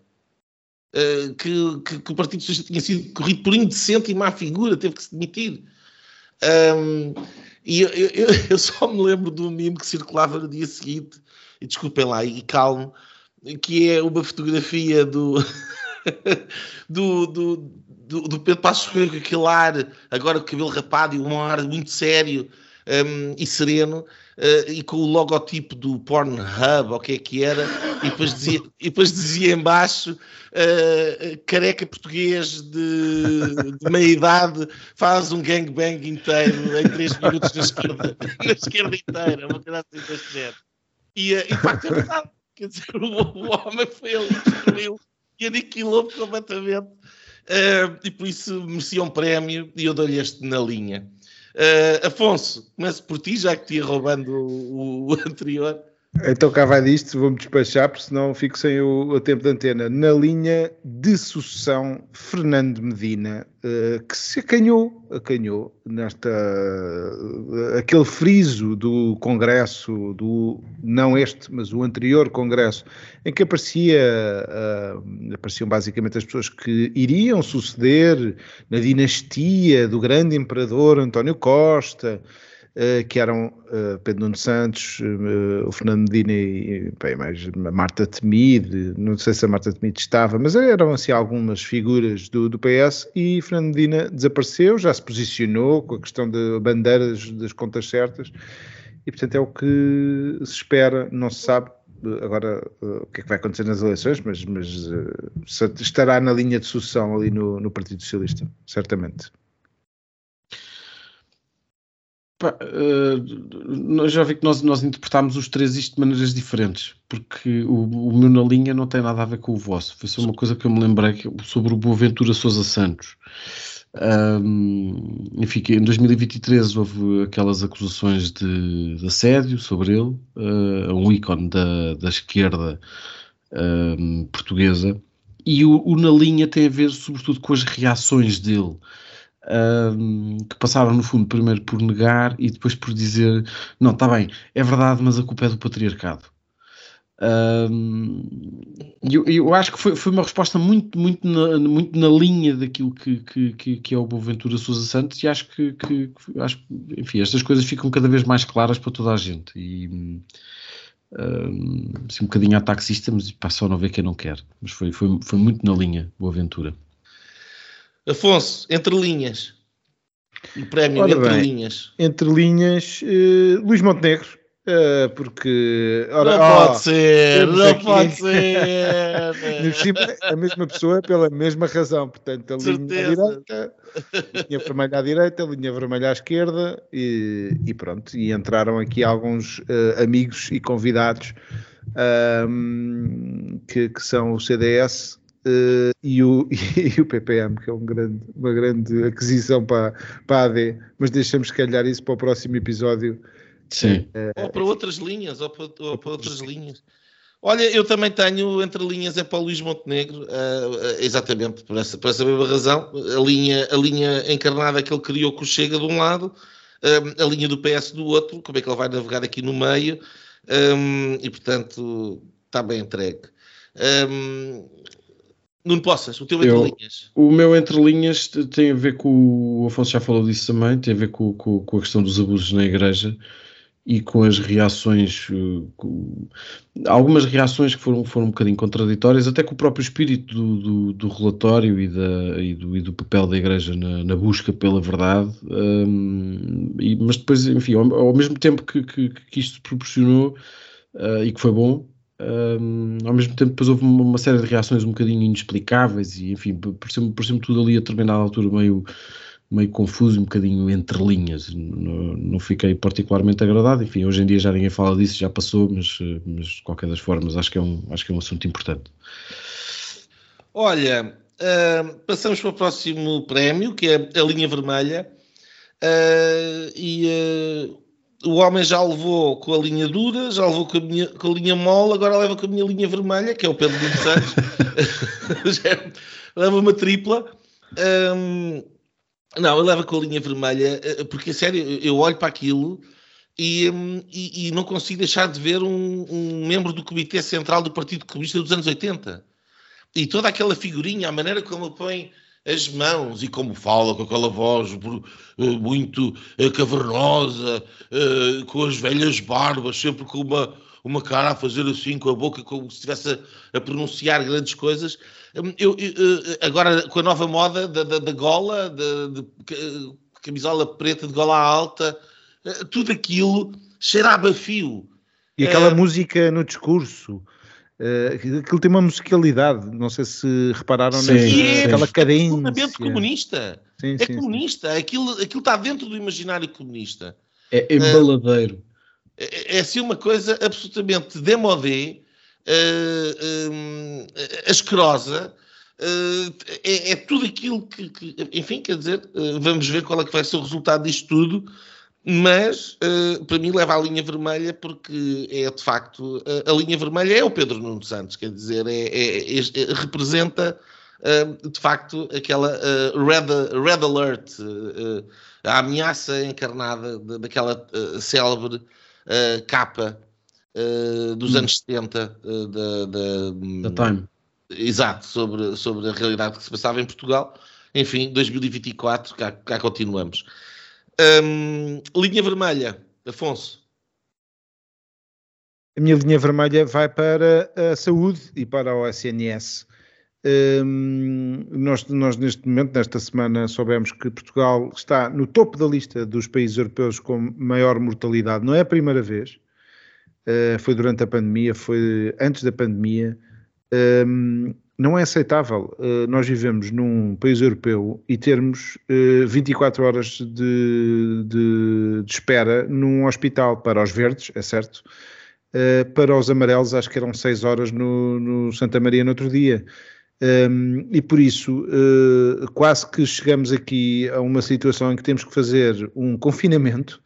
Uh, que, que- que o Partido Socialista tinha sido corrido por indecente e má figura, teve que se demitir. Um, e eu, eu- eu- só me lembro do meme que circulava no dia seguinte, e desculpem lá, e calmo, que é uma fotografia do, [LAUGHS] do, do, do, do Pedro Passos Coelho com aquele ar, agora o cabelo rapado e um ar muito sério hum, e sereno, eh, e com o logotipo do Pornhub, ou o que é que era, e depois dizia, [LAUGHS] e depois dizia em baixo, eh, careca português de, de meia idade faz um gangbang inteiro em 3 minutos na esquerda, na esquerda inteira, uma coisa assim deste género. E, eh, e de facto é verdade. Quer dizer, o, o homem foi ali, destruiu e aniquilou completamente. Eh, e por isso merecia um prémio e eu dou-lhe este na linha. Eh, Afonso, começo por ti, já que te ia roubando o, o [LAUGHS] anterior. Então cá vai disto, vou-me despachar, porque senão fico sem o, o tempo de antena. Na linha de sucessão, Fernando Medina, eh, que se acanhou, acanhou nesta eh, aquele friso do Congresso, do não este, mas o anterior Congresso, em que aparecia, eh, apareciam basicamente as pessoas que iriam suceder na dinastia do grande imperador António Costa, Uh, que eram uh, Pedro Nuno Santos, uh, o Fernando Medina e bem, mais a Marta Temide, não sei se a Marta Temide estava, mas eram assim algumas figuras do, do PS e Fernando Medina desapareceu, já se posicionou com a questão de bandeiras das contas certas e portanto é o que se espera, não se sabe agora o que é que vai acontecer nas eleições, mas, mas estará na linha de sucessão ali no, no Partido Socialista, certamente. Pá, uh, já vi que nós, nós interpretámos os três isto de maneiras diferentes, porque o, o, meu na linha não tem nada a ver com o vosso. Foi só uma coisa que eu me lembrei que, sobre o Boaventura Sousa Santos. Um, enfim, em 2023 houve aquelas acusações de, de assédio sobre ele, uh, um ícone da, da esquerda um, portuguesa, e o, o na linha tem a ver sobretudo com as reações dele. Um, que passaram no fundo primeiro por negar e depois por dizer não, está bem, é verdade, mas a culpa é do patriarcado. Um, eu, eu, acho que foi, foi, uma resposta muito, muito, na, muito na linha daquilo que, que, que, que é o Boaventura Sousa Santos e acho que, que, acho, enfim, estas coisas ficam cada vez mais claras para toda a gente e um, assim, um bocadinho ataque taxista, mas só não ver quem não quer mas foi, foi, foi muito na linha Boaventura Afonso, entre linhas. O prémio Ora entre bem, linhas. Entre linhas, uh, Luís Montenegro, Uh, porque. Ora, não oh, pode ser, não aqui, pode [LAUGHS] ser. a mesma pessoa pela mesma razão. Portanto, a linha à direita, linha vermelha à direita, linha vermelha à esquerda e, e pronto. E entraram aqui alguns uh, amigos e convidados um, que, que, são o CDS. Uh, e, o, [LAUGHS] e o PPM, que é um grande, uma grande aquisição para, para a AD, mas deixamos calhar isso para o próximo episódio Sim. ou para outras linhas, ou para, ou para outras linhas. Olha, eu também tenho entre linhas é para o Luís Montenegro, uh, uh, exatamente por essa, por essa mesma razão. A linha, a linha encarnada que ele criou com o Chega de um lado, uh, a linha do PS do outro, como é que ele vai navegar aqui no meio, um, e portanto está bem entregue. Um, Nuno Poças, o teu entre linhas. O meu entre linhas tem a ver com o Afonso já falou disso também, tem a ver com, com, com a questão dos abusos na igreja e com as reações, eh, com, algumas reações que foram, foram um bocadinho contraditórias, até com o próprio espírito do, do, do relatório e, da, e, do, e, do, papel da Igreja na, na busca pela verdade, um, e, mas depois, enfim, ao, ao mesmo tempo que, que, que isto proporcionou uh, e que foi bom, um, ao mesmo tempo depois houve uma, série de reações um bocadinho inexplicáveis e enfim, pareceu-me pareceu tudo ali a determinada altura meio meio confuso, um bocadinho entre linhas. Não, não, fiquei particularmente agradado. Enfim, hoje em dia já ninguém fala disso, já passou, mas, mas de qualquer das formas acho que é um, acho que é um assunto importante. Olha, uh, passamos para o próximo prémio, que é a linha vermelha. Uh, e uh, o homem já levou com a linha dura, já levou com a, minha, com a linha mole, agora leva com a minha linha vermelha, que é o Pedro Santos. [LAUGHS] [LAUGHS] leva uma tripla. Um, não, ele leva com a linha vermelha, eh, porque, sério, eu olho para aquilo e, hum, e, e não consigo deixar de ver um, um, membro do Comitê Central do Partido Comunista dos anos 80. E toda aquela figurinha, a maneira como ele põe as mãos e como fala com aquela voz eh, muito eh, cavernosa, com as velhas barbas, sempre com uma, uma cara a fazer assim com a boca, como se estivesse a, a pronunciar grandes coisas. Hum, eu, eu, eh, agora, com a nova moda da, da, da gola, de, de, camisola preta de gola alta, eh, tudo aquilo cheira a bafio. E aquela é... música no discurso. Uh, aquilo tem uma musicalidade, não sei se repararam sim, nessa, é, aquela cadência. comunista. Sim, é sim, comunista. Sim. Aquilo, aquilo está dentro do imaginário comunista. É embaladeiro. Uh, é, é assim uma coisa absolutamente demodé, uh, um, asquerosa, uh, é, é, tudo aquilo que, que, enfim, quer dizer, uh, vamos ver qual é que vai ser o resultado disto tudo, mas para mim leva a linha vermelha porque é de facto, a linha vermelha é o Pedro Nuno Santos, quer dizer, é, é, é representa de facto aquela red, red alert, a ameaça encarnada daquela célebre uh, capa uh, dos hum. anos 70 uh, da, da, da Time. Exato, sobre, sobre a realidade que se passava em Portugal. Enfim, 2024, cá, cá continuamos. Um, linha vermelha, Afonso. A minha linha vermelha vai para a saúde e para o SNS. Um, nós, nós, neste momento, nesta semana, soubemos que Portugal está no topo da lista dos países europeus com maior mortalidade. Não é a primeira vez, uh, foi durante a pandemia, foi antes da pandemia. Um, não é aceitável uh, nós vivemos num país europeu e termos uh, 24 horas de, de, de, espera num hospital para os verdes, é certo? Uh, para os amarelos, acho que eram 6 horas no, no Santa Maria no outro dia. Um, e por isso, quase que chegamos aqui a uma situação em que temos que fazer um confinamento,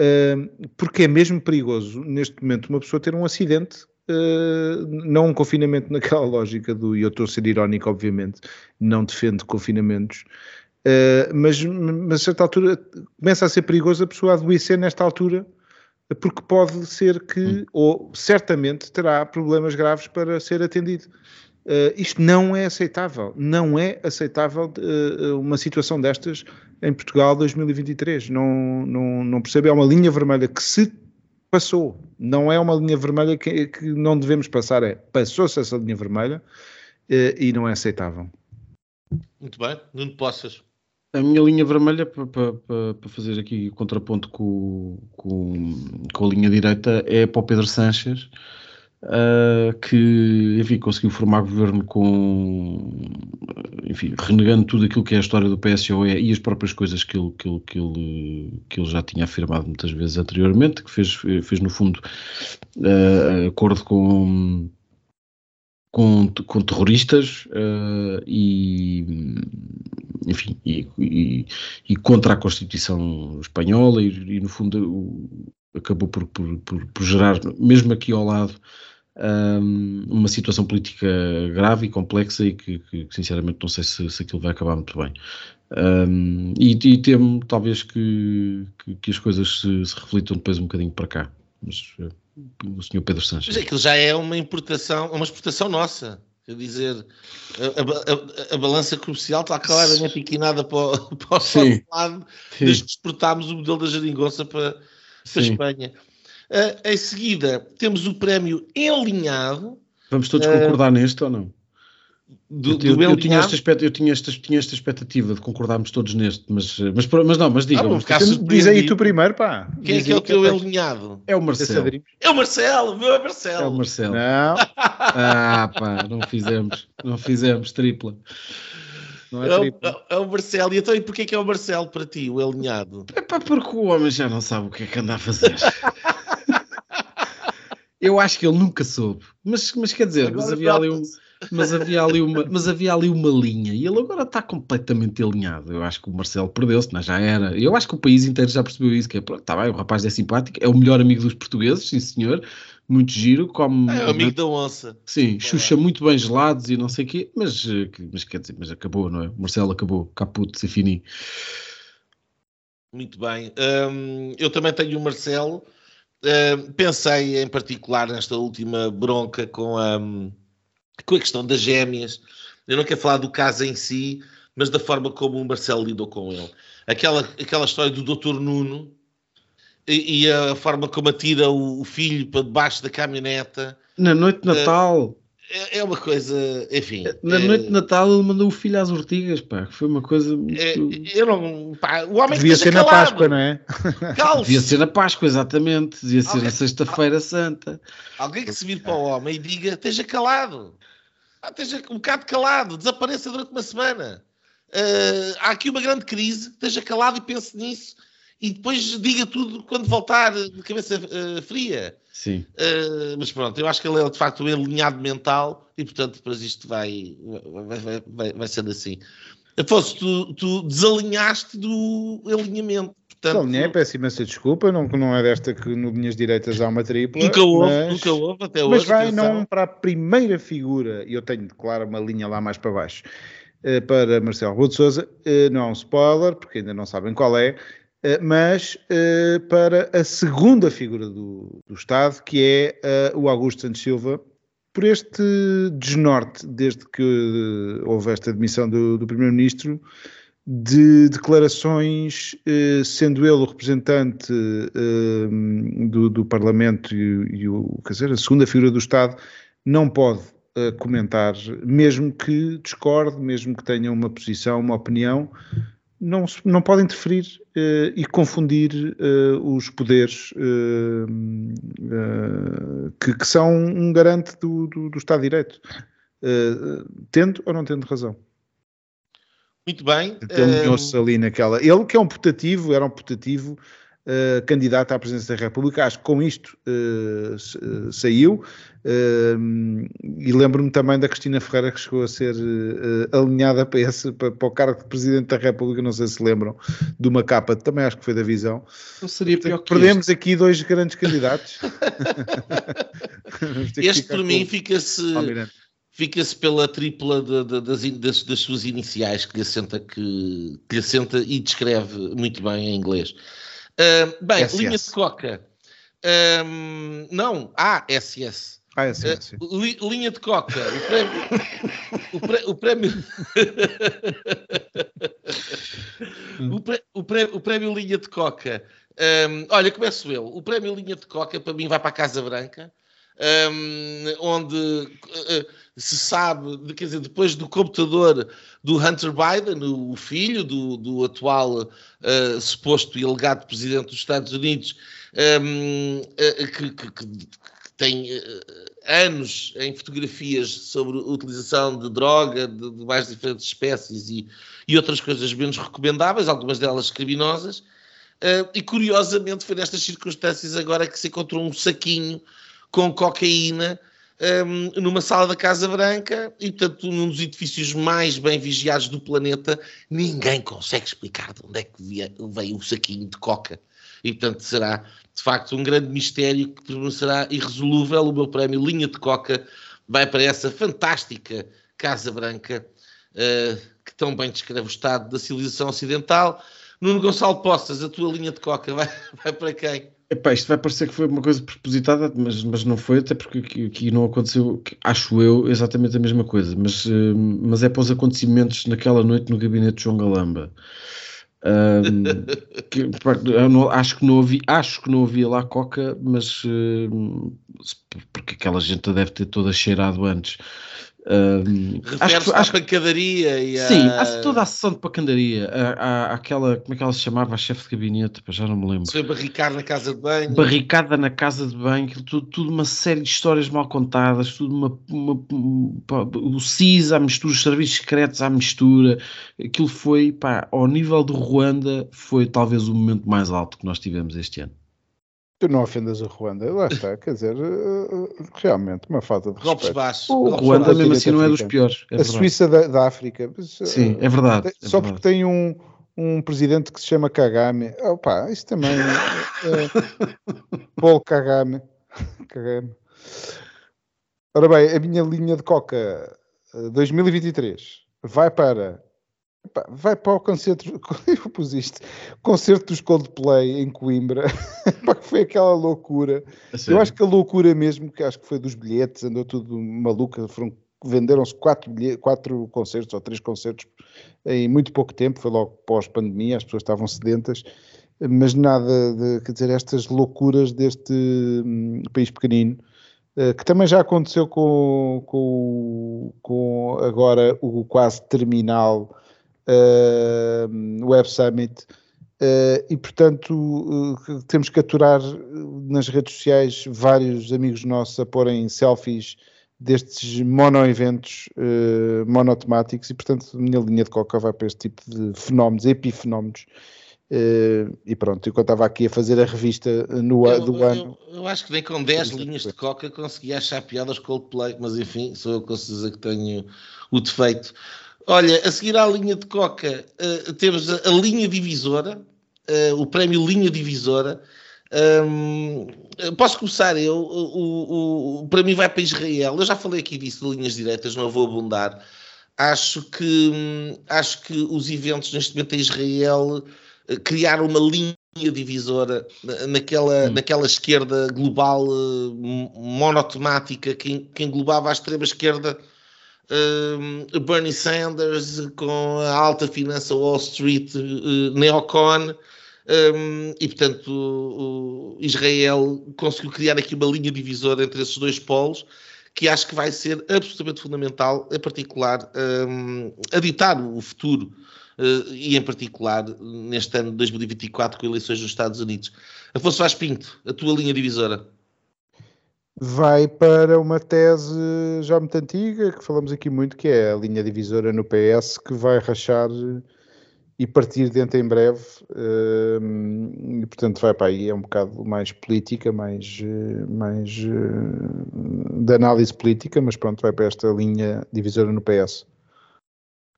uh, porque é mesmo perigoso, neste momento, uma pessoa ter um acidente, uh, não um confinamento [LAUGHS] naquela lógica do, e eu estou a ser irónico, obviamente, não defendo confinamentos, uh, mas, mas a certa altura começa a ser perigoso a pessoa adoecer nesta altura, porque pode ser que, hum. ou certamente terá problemas graves para ser atendido. Uh, isto não é aceitável. Não é aceitável uma situação destas em Portugal 2023. Não, não, não percebe? É uma linha vermelha que se passou. Não é uma linha vermelha que, que não devemos passar. É passou-se essa linha vermelha uh, e não é aceitável. Muito bem. Nuno Poças. A minha linha vermelha, para, para, para fazer aqui contraponto com, com, com a linha direita, é para o Pedro Sanches, uh, que, enfim, conseguiu formar governo com, enfim, renegando tudo aquilo que é a história do PSOE e as próprias coisas que ele, que ele, que ele, que ele já tinha afirmado muitas vezes anteriormente, que fez, fez no fundo, uh, acordo com com, com terroristas uh, e, enfim, e, e, e, contra a Constituição espanhola e, e no fundo acabou por, por, por, por, gerar, mesmo aqui ao lado, um, uma situação política grave e complexa e que, que sinceramente não sei se, se, aquilo vai acabar muito bem. Um, e, e temo talvez que, que, que as coisas se, se, reflitam depois um bocadinho para cá. Mas, uh, o senhor Pedro Sanches. Mas aquilo já é uma importação, uma exportação nossa. Quer dizer, a, a, a balança comercial está claramente inclinada para, o, [LAUGHS] para o lado desde que exportámos o modelo da geringonça para, para a Espanha. Uh, em seguida, temos o prémio Enlinhado. Vamos todos uh, concordar neste ou não? Do, eu, do eu, eu, tinha esta, eu tinha, esta, tinha esta expectativa de concordarmos todos neste, mas, mas, mas não, mas diga. Ah, diz aí tu primeiro, pá. Quem é que é o teu alinhado? É o Marcelo. É o Marcelo, o meu é Marcelo. É o Marcelo. Não. ah, pá, não fizemos, não fizemos tripla. Não é, tripla. é, o, é o Marcelo. E então, e porquê que é o Marcelo para ti, o alinhado? É pá, porque o homem já não sabe o que é que anda a fazer. [LAUGHS] eu acho que ele nunca soube. Mas, mas quer dizer, mas havia ali um mas havia ali uma, mas havia ali uma linha e ele agora está completamente alinhado. Eu acho que o Marcelo perdeu-se, não, já era. Eu acho que o país inteiro já percebeu isso, que é, pronto, tá bem, o rapaz é simpático, é o melhor amigo dos portugueses, sim senhor, muito giro, como... É amigo da onça. Sim, xuxa muito bem gelados e não sei o quê, mas, eh, mas quer dizer, mas acabou, não é? O Marcelo acabou, caput, se fini. Muito bem. Hum, eu também tenho o Marcelo. Hum, pensei em particular nesta última bronca com a... Um, com a questão das gêmeas. Eu não quero falar do caso em si, mas da forma como o Marcelo lidou com ele. Aquela, aquela história do Dr. Nuno e, e a forma como atira o, o, filho para debaixo da caminhoneta. Na noite de Natal. É, é uma coisa, enfim. Na noite de Natal ele mandou o filho às ortigas, pá, que foi uma coisa muito... É, eu não, pá, o homem Devia ser calado. na Páscoa, não é? Devia ser na Páscoa, exatamente. Devia ser alguém, na Sexta-feira Santa. Alguém que se vire para o homem e diga, esteja calado. Ah, esteja um bocado calado, desapareça durante uma semana. Uh, há aqui uma grande crise, esteja calado e pense nisso e depois diga tudo quando voltar de cabeça uh, fria. Sim. Uh, mas pronto, eu acho que ele é de facto um alinhado mental e portanto depois isto vai, vai, vai, vai sendo assim. Afonso, tu, tu desalinhaste do alinhamento. Portanto, Alinhei, peço imensa desculpa, não, não é desta que no Linhas Direitas há uma tripla. Nunca houve, mas, nunca houve até hoje. Mas vai não para a primeira figura, e eu tenho, claro, uma linha lá mais para baixo, eh, para Marcelo Rebelo de Sousa, não é um spoiler, porque ainda não sabem qual é, mas para a segunda figura do, do Estado, que é o Augusto Santos Silva, por este desnorte, desde que houve esta admissão do, do Primeiro-Ministro, de declarações, eh, sendo ele o representante eh, do, do, Parlamento e, e, o, quer dizer, a segunda figura do Estado, não pode eh, comentar, mesmo que discorde, mesmo que tenha uma posição, uma opinião, não, não pode interferir uh, e confundir uh, os poderes uh, que, que, são um garante do, do, do Estado de Direito, tendo ou não tendo razão. Muito bem. Ele um... ali naquela. Ele que é um putativo, era um putativo uh, candidato à presidência da República, acho que com isto uh, saiu. Uh, e lembro-me também da Cristina Ferreira que chegou a ser alinhada para, esse, para, para, o cargo de Presidente da República, não sei se lembram, de uma capa, também acho que foi da visão. Não seria pior que Perdemos aqui dois grandes candidatos. [LAUGHS] este por mim fica-se fica-se pela tripla de, de, das, das, das, suas iniciais que lhe, assenta, que, que lhe assenta e descreve muito bem em inglês. Uh, bem, SS. linha de coca. Um, não, ASS. ASS. Uh, li, linha de coca. O prémio. o, prémio. [LAUGHS] o, pré, o, pré, o prémio linha de coca. Um, olha, começo eu. O prémio linha de coca para mim vai para a Casa Branca. um, onde uh, se sabe, quer dizer, depois do computador do Hunter Biden, o filho do, do atual uh, suposto e alegado presidente dos Estados Unidos, um, que, que, que, tem anos em fotografias sobre a utilização de droga de, de mais diferentes espécies e, e outras coisas menos recomendáveis, algumas delas criminosas. Uh, e curiosamente foi nestas circunstâncias agora que se encontrou um saquinho com cocaína um, numa sala da Casa Branca e, portanto, num dos edifícios mais bem vigiados do planeta, ninguém consegue explicar de onde é que veio o saquinho de coca. E, portanto, será de facto um grande mistério que permanecerá irresolúvel. O meu prémio Linha de Coca vai para essa fantástica Casa Branca uh, que tão bem descreve o estado da civilização ocidental Nuno Gonçalo Postas, a tua linha de coca vai, [LAUGHS] vai para quem? Epá, isto vai parecer que foi uma coisa propositada, mas, mas não foi, até porque aqui, aqui não aconteceu, acho eu, exatamente a mesma coisa, mas, uh, mas é para os acontecimentos naquela noite no gabinete de João Galamba. Um, [LAUGHS] que, não, acho, que não havia, acho que não havia lá coca, mas uh, porque aquela gente deve ter toda cheirado antes. Um, Refere-se à pancadaria e a... Sim, há toda a sessão de pancadaria. Aquela, como é que ela se chamava? A chefe de gabinete, já não me lembro. Foi barricada na casa de banho. Barricada na casa de banho, tudo, tudo uma série de histórias mal contadas, tudo uma, uma, uma o CIS à mistura, os serviços secretos à mistura. Aquilo foi, pá, ao nível do Ruanda, foi talvez o momento mais alto que nós tivemos este ano. Tu não ofendas o Ruanda, lá está, quer dizer, eh, eh, realmente uma falta de Golpes baixos. O Ruanda mesmo assim não é dos piores. É a Suíça da, da África. Sim, é verdade. É só porque tem um, um presidente que se chama Kagame. Opa, isso também é, [LAUGHS] Paul Kagame. Kagame. Ora bem, a minha linha de Coca 2023 vai para vai para o concerto, [LAUGHS] eu pus isto, concerto dos Coldplay em Coimbra, [LAUGHS] foi aquela loucura. Eu acho que a loucura mesmo, que acho que foi dos bilhetes, andou tudo maluca, foram, venderam-se quatro, quatro concertos ou três concertos em muito pouco tempo, foi logo pós-pandemia, as pessoas estavam sedentas, mas nada de, quer dizer, estas loucuras deste hum, país pequenino, uh, que também já aconteceu com, com, com agora o quase terminal uh, Web Summit. Uh, e portanto uh, temos que aturar nas redes sociais vários amigos nossos a porem selfies destes mono-eventos uh, monotemáticos. E portanto a minha linha de coca vai para este tipo de fenómenos, epifenómenos. Uh, e pronto, enquanto estava aqui a fazer a revista no, eu, do eu, ano. eu, eu, acho que nem com 10 linhas de coca consegui achar piadas Coldplay, mas enfim, sou eu que consigo que tenho o defeito Olha, a seguir à linha de Coca, uh, temos a, a, linha divisora, uh, o prémio Linha Divisora. Um, posso começar eu? O, o, o, para mim vai para Israel. Eu já falei aqui disso de linhas diretas, não vou abundar. Acho que, acho que os eventos neste momento em Israel uh, criaram uma linha divisora naquela, hum. naquela esquerda global monotemática que, que englobava a extrema esquerda Bernie Sanders com a alta finança Wall Street uh, neocon. Um, e portanto o Israel conseguiu criar aqui uma linha divisora entre esses dois polos que acho que vai ser absolutamente fundamental, em particular um, a ditar o futuro uh, e em particular neste ano de 2024 com eleições nos Estados Unidos. Afonso Vaz Pinto, a tua linha divisora vai para uma tese já muito antiga, que falamos aqui muito, que é a linha divisora no PS, que vai rachar e partir dentro em breve, hum, e portanto vai para aí, é um bocado mais política, mais, mais hum, de análise política, mas pronto, vai para esta linha divisora no PS.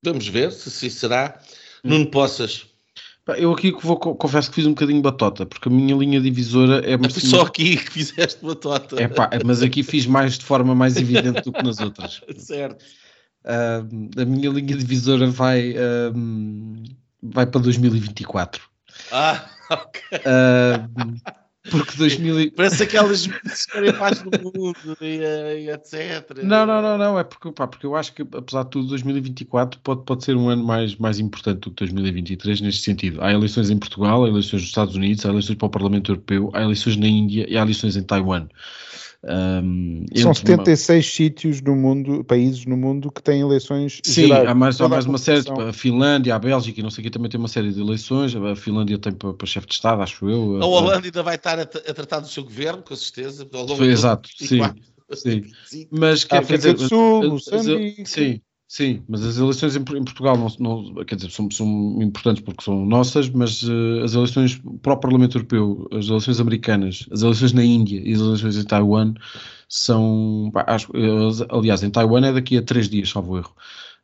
Vamos ver se assim será. Nuno Poças, eu aqui vou, confesso que fiz um bocadinho batota, porque a minha linha divisora é... É só aqui que fizeste batota. É pá, mas aqui fiz mais de forma mais evidente do que nas outras. [LAUGHS] certo. Uh, a minha linha divisora vai, uh, vai para 2024. Ah, [LAUGHS] ok. Uh, porque 2000 e... Parece aquelas que paz do mundo e, eh, e, etc. Não, não, não, não. É porque, pá, porque eu acho que, apesar de tudo, 2024 pode, pode ser um ano mais, mais importante do que 2023 neste sentido. Há eleições em Portugal, há eleições nos Estados Unidos, há eleições para o Parlamento Europeu, há eleições na Índia e há eleições em Taiwan. Um, São 76 uma... sítios no mundo, países no mundo que têm eleições Sim, gerais. há mais, há mais uma série, tipo, a Finlândia, a Bélgica, não sei o que, também tem uma série de eleições, a Finlândia tem para, para chefe de Estado, acho eu. A Holanda ainda vai estar a, a tratar do seu governo, com certeza. Foi, exato, sim. Sim. Mas quer, quer dizer, Sul, sim, sim, mas as eleições em, em Portugal não, não, quer dizer, são, são, importantes porque são nossas, mas uh, as eleições para o Parlamento Europeu, as eleições americanas, as eleições na Índia e as eleições em Taiwan são, pá, acho, aliás, em Taiwan é daqui a três dias, salvo erro.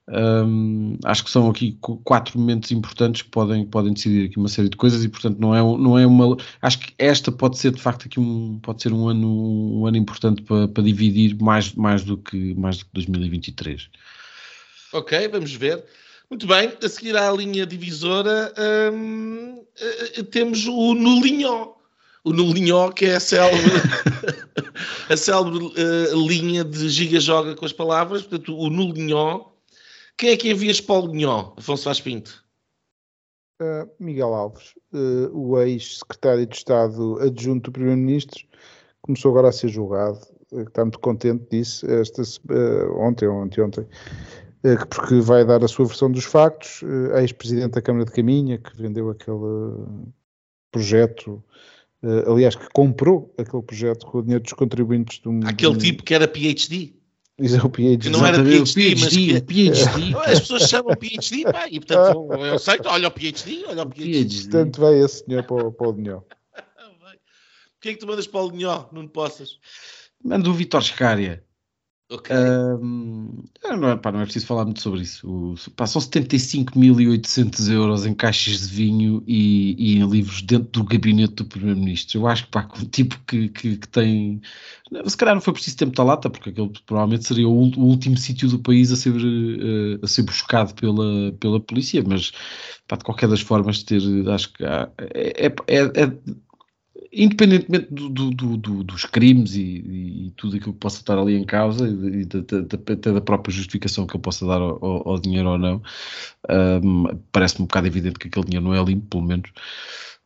Um, acho que são aqui quatro momentos importantes que podem, podem decidir aqui uma série de coisas e portanto não é, não é uma acho que esta pode ser de facto aqui um pode ser um ano um ano importante para, para dividir mais, mais do que mais do que 2023 ok vamos ver. Muito bem a seguir à linha divisora hum, eh, temos o Nulinho o Nulinho que é a célebre [LAUGHS] a célebre uh, linha de Giga Joga com as palavras. Portanto o Nulinho quem é que envias para o Linhó, Afonso Vaz Pinto? Uh, Miguel Alves, uh, o ex-secretário de Estado adjunto do Primeiro-Ministro, começou agora a ser julgado. Está muito contente disso, esta, ontem ou anteontem, porque vai dar a sua versão dos factos. ex-presidente da Câmara de Caminha, que vendeu aquele projeto aliás, que comprou aquele projeto com o dinheiro dos contribuintes do Aquele tipo que era PhD. Isso é o PhD. Que não era PhD, mas que... PhD. [LAUGHS] As pessoas chamam PhD, pá, e portanto [LAUGHS] eu sei, olha o PhD, olha o PhD. Portanto vai esse senhor para, para o. [LAUGHS] Quem é que tu mandas para o Linhó, não possas? Mando o Vitor Scária. Okay. Um, não, é, pá, não é preciso falar muito sobre isso. O, são 75.800 euros em caixas de vinho e, e, em livros dentro do gabinete do Primeiro-Ministro. Eu acho que, pá, um tipo que, que, que, tem. Se calhar não foi preciso ter muita lata, porque aquele provavelmente seria o, o último sítio do país a ser, uh, a ser buscado pela, pela polícia, mas pá, de qualquer das formas, ter. Acho que há, é, é, é independentemente do, do, do, dos crimes e, e, tudo aquilo que possa estar ali em causa e até da própria justificação que eu possa dar ao, ao dinheiro ou não, um, parece-me um bocado evidente que aquele dinheiro não é limpo, pelo menos.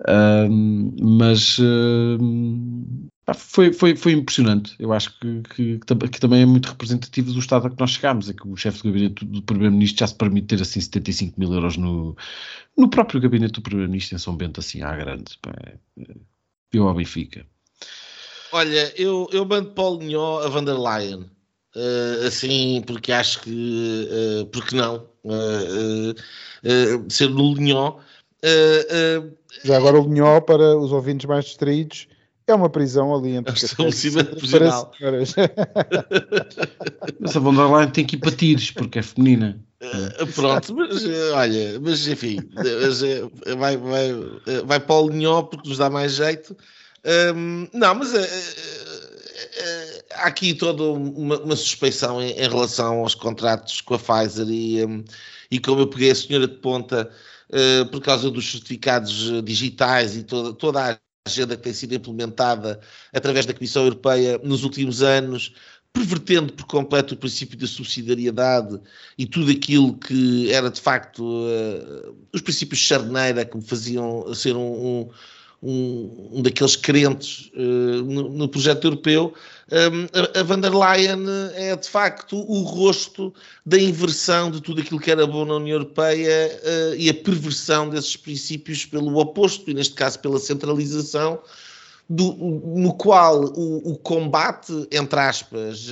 Um, mas um, foi, foi, foi impressionante. Eu acho que, que, que, também é muito representativo do estado a que nós chegámos. É que o chefe do gabinete do Primeiro-Ministro já se permite ter assim 75 mil euros no, no próprio gabinete do Primeiro-Ministro em São Bento, assim à grande. É, viu ao Benfica? Olha, eu, eu mando para o Linhó a Van der Leyen. Uh, assim, porque acho que, uh, porque não, uh, ser no Linhó. Já agora o Linhó, para os ouvintes mais distraídos, é uma prisão ali entre estabelecimento [LAUGHS] [LAUGHS] prisional. Mas a Van der Leyen tem que ir para tiros, porque é feminina. Uh, pronto, mas olha, mas enfim, mas, vai, vai, vai para o Linhó porque nos dá mais jeito. Um, não, mas uh, uh, há aqui toda uma, uma suspeição em, em, relação aos contratos com a Pfizer e, um, e como eu peguei a senhora de ponta por causa dos certificados digitais e toda, toda a agenda que tem sido implementada através da Comissão Europeia nos últimos anos, pervertendo por completo o princípio da subsidiariedade e tudo aquilo que era de facto uh, os princípios de charneira que me faziam ser um, um um, daqueles crentes uh, no, no, projeto europeu, um, a, a van der Leyen é de facto o rosto da inversão de tudo aquilo que era bom na União Europeia uh, e a perversão desses princípios pelo oposto, e neste caso pela centralização, do, no qual o, o, combate, entre aspas,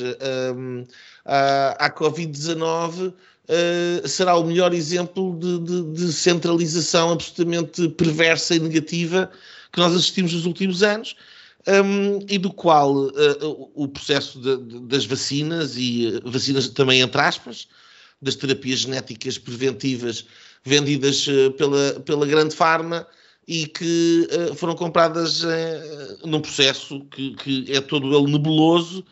um, à, à Covid-19 Uh, será o melhor exemplo de, de, de, centralização absolutamente perversa e negativa que nós assistimos nos últimos anos um, e do qual uh, o processo de, das vacinas e uh, vacinas também entre aspas, das terapias genéticas preventivas vendidas pela, pela grande farma e que foram compradas num processo que, que, é todo ele nebuloso,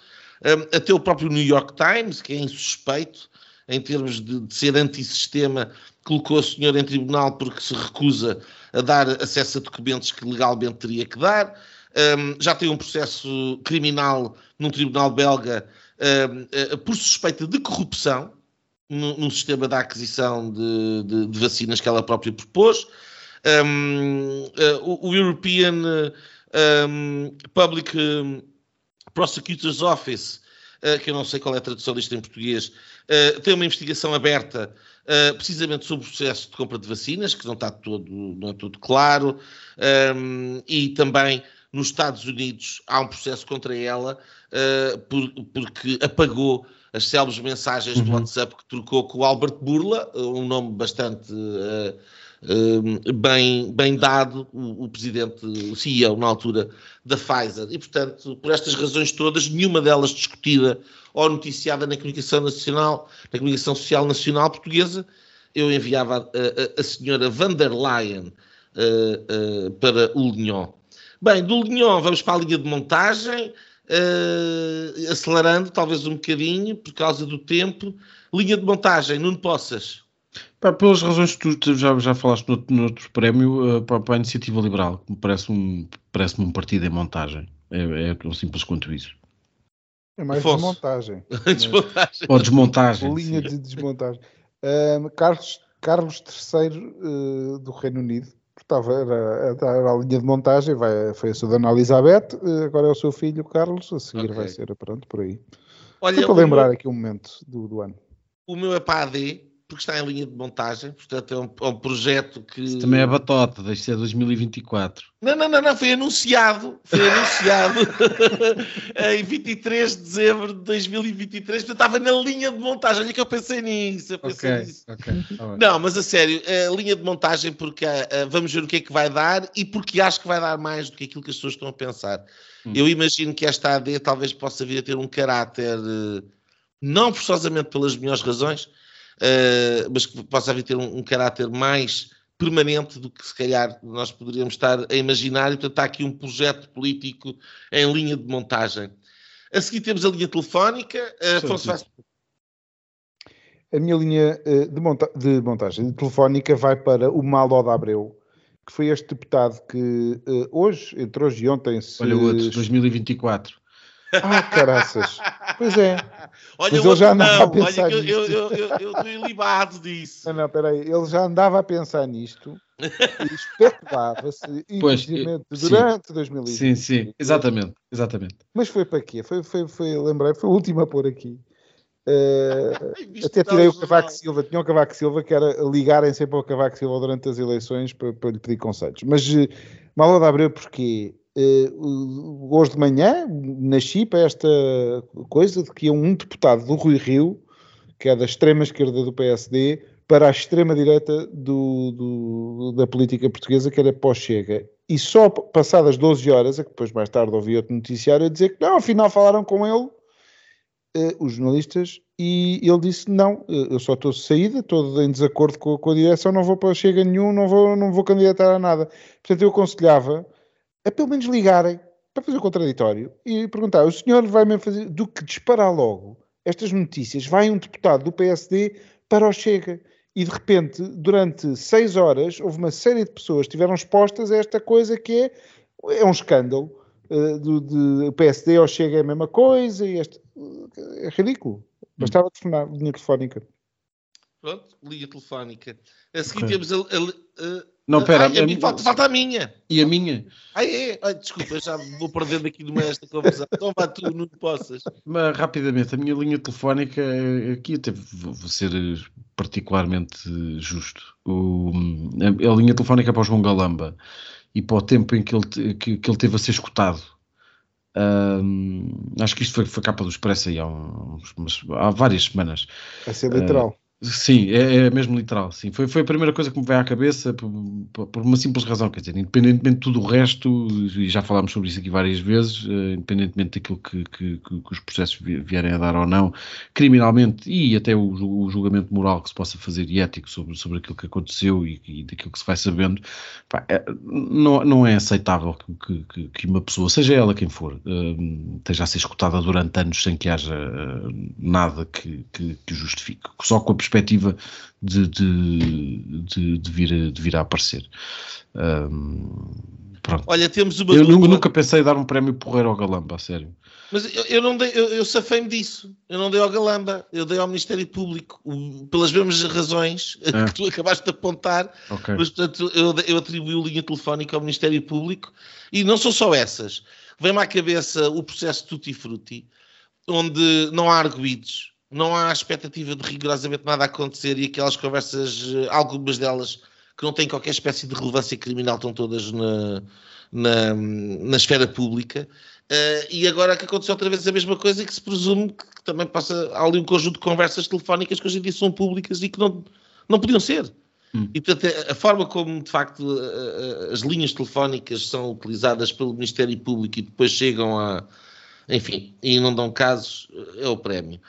um, até o próprio New York Times, que é insuspeito em termos de, de ser antissistema, colocou a senhora em tribunal porque se recusa a dar acesso a documentos que legalmente teria que dar. Um, já tem um processo criminal num tribunal belga um, eh, por suspeita de corrupção no sistema da aquisição de, de, de, vacinas que ela própria propôs. Um, uh, o, European Public Prosecutor's Office, uh, que eu não sei qual é a tradução disto em português, uh, tem uma investigação aberta uh, precisamente sobre o processo de compra de vacinas, que não está todo, não é tudo claro, um, e também nos Estados Unidos há um processo contra ela por, porque apagou as célebres mensagens uhum. do WhatsApp que trocou com o Albert Burla, um nome bastante uh, uh, bem, bem dado, o, o, presidente, o CEO na altura da Pfizer. E, portanto, por estas razões todas, nenhuma delas discutida ou noticiada na comunicação nacional, na comunicação social nacional portuguesa, eu enviava a, a, a senhora van der Leyen uh, para o Lignon. Bem, do Lignon vamos para a linha de montagem uh, acelerando talvez um bocadinho por causa do tempo. Linha de montagem, Nuno Poças. Pá, pelas razões que tu já, já falaste no, no outro prémio, uh, para, para, a Iniciativa Liberal, que me parece um, parece um partido em montagem. É, é tão simples quanto isso. É mais Afonso. desmontagem. [LAUGHS] desmontagem. Ou desmontagem. Linha sim. de desmontagem. Uh, Carlos, Carlos III uh, do Reino Unido estava, era, era, a linha de montagem, vai, foi a sua dona Elizabeth, eh, agora é o seu filho Carlos, a seguir okay. vai ser, pronto, por aí. Olha, para lembrar meu, aqui um momento do, do ano. O meu é para a AD, porque está em linha de montagem, portanto é um, é um projeto que. Isso também é batota, deixa ser 2024. Não, não, não, não, foi anunciado, foi anunciado [LAUGHS] em 23 de dezembro de 2023, portanto estava na linha de montagem, olha que eu pensei nisso, eu pensei okay, nisso. Okay, tá não, mas a sério, a linha de montagem porque uh, vamos ver o que é que vai dar e porque acho que vai dar mais do que aquilo que as pessoas estão a pensar. Hum. Eu imagino que esta AD talvez possa vir a ter um caráter, uh, não forçosamente pelas melhores razões, uh, mas que possa vir ter um, um, caráter mais permanente do que se calhar nós poderíamos estar a imaginar, e portanto está aqui um projeto político em linha de montagem. A seguir temos a linha telefónica. Uh, Afonso Vaz... A minha linha uh, de, monta de, montagem de telefónica vai para o Malo da Abreu, que foi este deputado que hoje, entre hoje e ontem... Se... Olha o outro, 2024. Ah, caraças. Pois é. Olha, Mas ele já andava não, a pensar olha, nisto. Eu, estou ilibado disso. Não, não, peraí. Ele já andava a pensar nisto e especulava-se, [LAUGHS] infelizmente, durante sim. 2020. Sim, sim, exatamente, exatamente. Mas foi para quê? Foi, foi, foi lembrei, foi o último a pôr aqui. Uh, até tirei o Cavaco Silva, tinha o Cavaco Silva que era ligarem sempre ao Cavaco Silva durante as eleições para, para lhe pedir conselhos. Mas uh, Malo de Abreu, porquê? Uh, hoje de manhã nasci para esta coisa de que um deputado do Rui Rio, que é da extrema esquerda do PSD, para a extrema direita do, do, da política portuguesa, que era pós-chega. E só passadas 12 horas, é que depois mais tarde ouvi outro noticiário a dizer que não, afinal falaram com ele, uh, os jornalistas, e ele disse: Não, eu só estou saída, estou em desacordo com, com, a direção, não vou para chega nenhum, não vou, não vou candidatar a nada. Portanto, eu aconselhava a pelo menos ligarem para fazer o contraditório e perguntar: o senhor vai mesmo fazer do que disparar logo estas notícias? Vai um deputado do PSD para o Chega. E de repente, durante seis horas, houve uma série de pessoas que estiveram expostas a esta coisa que é, é um escândalo. Uh, do, de, PSD ou Chega é a mesma coisa e este, é ridículo. Bastava telefonar, linha telefónica. Pronto, linha telefónica. A seguir okay. temos a, a, a não, pera. Ai, a mim falta, falta a minha. E a minha? Ai, é. Ai, desculpa, já vou perdendo aqui numa esta conversa. Então vá tu, não possas. Mas rapidamente, a minha linha telefónica, aqui até vou ser particularmente justo. O, a, a, linha telefónica é para o João Galamba e para o tempo em que ele, que, que ele teve a ser escutado. Um, acho que isto foi, foi capa do Expresso aí há, uns, há várias semanas. A ser literal. Uh, Sim, é, é, mesmo literal. Sim. Foi, foi a primeira coisa que me veio à cabeça por, por, uma simples razão. Quer dizer, independentemente de tudo o resto, e já falámos sobre isso aqui várias vezes, uh, independentemente daquilo que, que, que, que, os processos vierem a dar ou não, criminalmente e até o, o, julgamento moral que se possa fazer e ético sobre, sobre aquilo que aconteceu e, e daquilo que se vai sabendo, pá, é, não, não é aceitável que, que, uma pessoa, seja ela quem for, uh, esteja a ser escutada durante anos sem que haja uh, nada que, que, que justifique. Só com a perspectiva de, de, de, de, vir, de vir a aparecer. Um, pronto. Olha, temos uma. Eu dupla... nunca pensei em dar um prémio porreiro ao Galamba, a sério. Mas eu, eu não dei, eu, eu safei-me disso. Eu não dei ao Galamba, eu dei ao Ministério Público, pelas mesmas razões é. que tu acabaste de apontar. Okay. Mas, portanto, eu, eu atribuí o linha telefónica ao Ministério Público e não são só essas. Vem-me à cabeça o processo Tutti Frutti, onde não há arguídos, não há expectativa de rigorosamente nada acontecer e aquelas conversas, eh, algumas delas que não têm qualquer espécie de relevância criminal, estão todas na, na, na esfera pública. Uh, e agora que aconteceu outra vez a mesma coisa e que se presume que também passa há ali um conjunto de conversas telefónicas que hoje em dia são públicas e que não, não podiam ser. Hum. E portanto, a forma como de facto as linhas telefónicas são utilizadas pelo Ministério Público e depois chegam a, enfim, e não dão casos, é o prémio.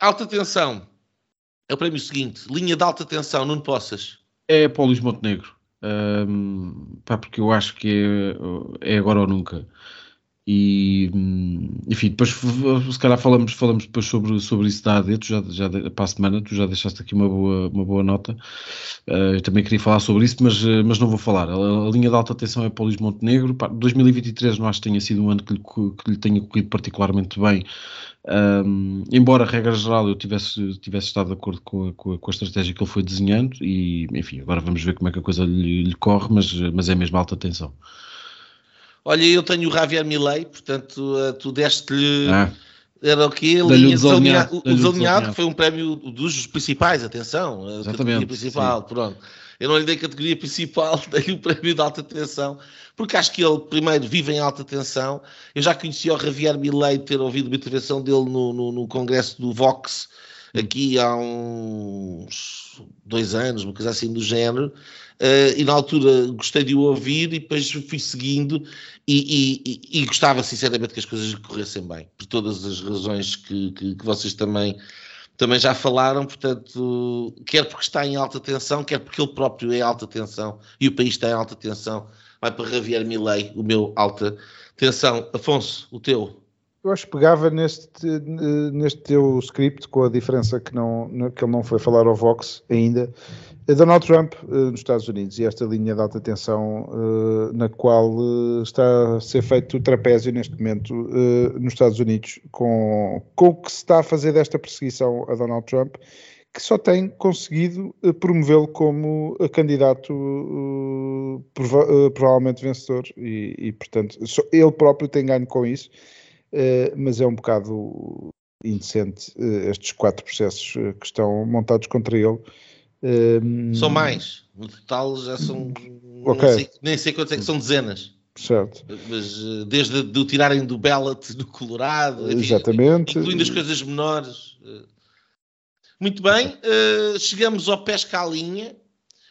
Alta tensão. É o prémio seguinte. Linha de alta tensão, Nuno Poças. É para o Luís Montenegro. Pá, porque eu acho que é, é, agora ou nunca. E enfim, depois se calhar falamos, falamos depois sobre, sobre isso da AD, tu já, já para a semana, tu já deixaste aqui uma boa, uma boa nota. Uh, eu também queria falar sobre isso, mas, mas não vou falar. A, a linha de alta tensão é para o Luís Montenegro. Pá, 2023 não acho que tenha sido um ano que lhe, que lhe tenha corrido particularmente bem. Um, embora, regra geral, eu tivesse, tivesse estado de acordo com a, com, a, com a, estratégia que ele foi desenhando, e enfim, agora vamos ver como é que a coisa lhe, lhe corre, mas, mas é mesmo alta tensão. Olha, eu tenho o Javier Milei, portanto, eh, tu deste-lhe. Ah. Era o quê? Linha desalinhado, o desalinhado, que foi um prémio dos principais, atenção, a categoria principal, sim. pronto. Eu não lhe dei categoria principal, [LAUGHS] dei-lhe o prémio de alta tensão, porque acho que ele, primeiro, vive em alta tensão. Eu já conheci o Javier Milei, ter ouvido uma intervenção dele no, no, no congresso do Vox, aqui há uns dois anos, uma coisa assim do género, uh, e na altura gostei de o ouvir e depois fui seguindo e, e, e, gostava sinceramente que as coisas corressem bem, por todas as razões que, que, que vocês também também já falaram, portanto, quer porque está em alta tensão, quer porque ele próprio é alta tensão e o país está em alta tensão, vai para Javier Milei, o meu alta tensão. Afonso, o teu. Eu acho que pegava neste, neste teu script, com a diferença que, não, que ele não foi falar ao Vox ainda, Donald Trump uh, nos Estados Unidos. E esta linha de alta tensão uh, na qual está a ser feito o trapézio neste momento nos Estados Unidos com, com o que se está a fazer desta perseguição a Donald Trump, que só tem conseguido promovê-lo como candidato prova provavelmente vencedor. E, e, portanto ele próprio tem ganho com isso, mas é um bocado indecente estes quatro processos que estão montados contra ele um... São mais. No total já são. Okay. Sei, nem sei quantos é que são dezenas. Certo. Mas eh, desde de o tirarem do ballot no Colorado, Exatamente. incluindo as coisas menores. Eh. Muito bem, uh, chegamos ao Pesca à Linha.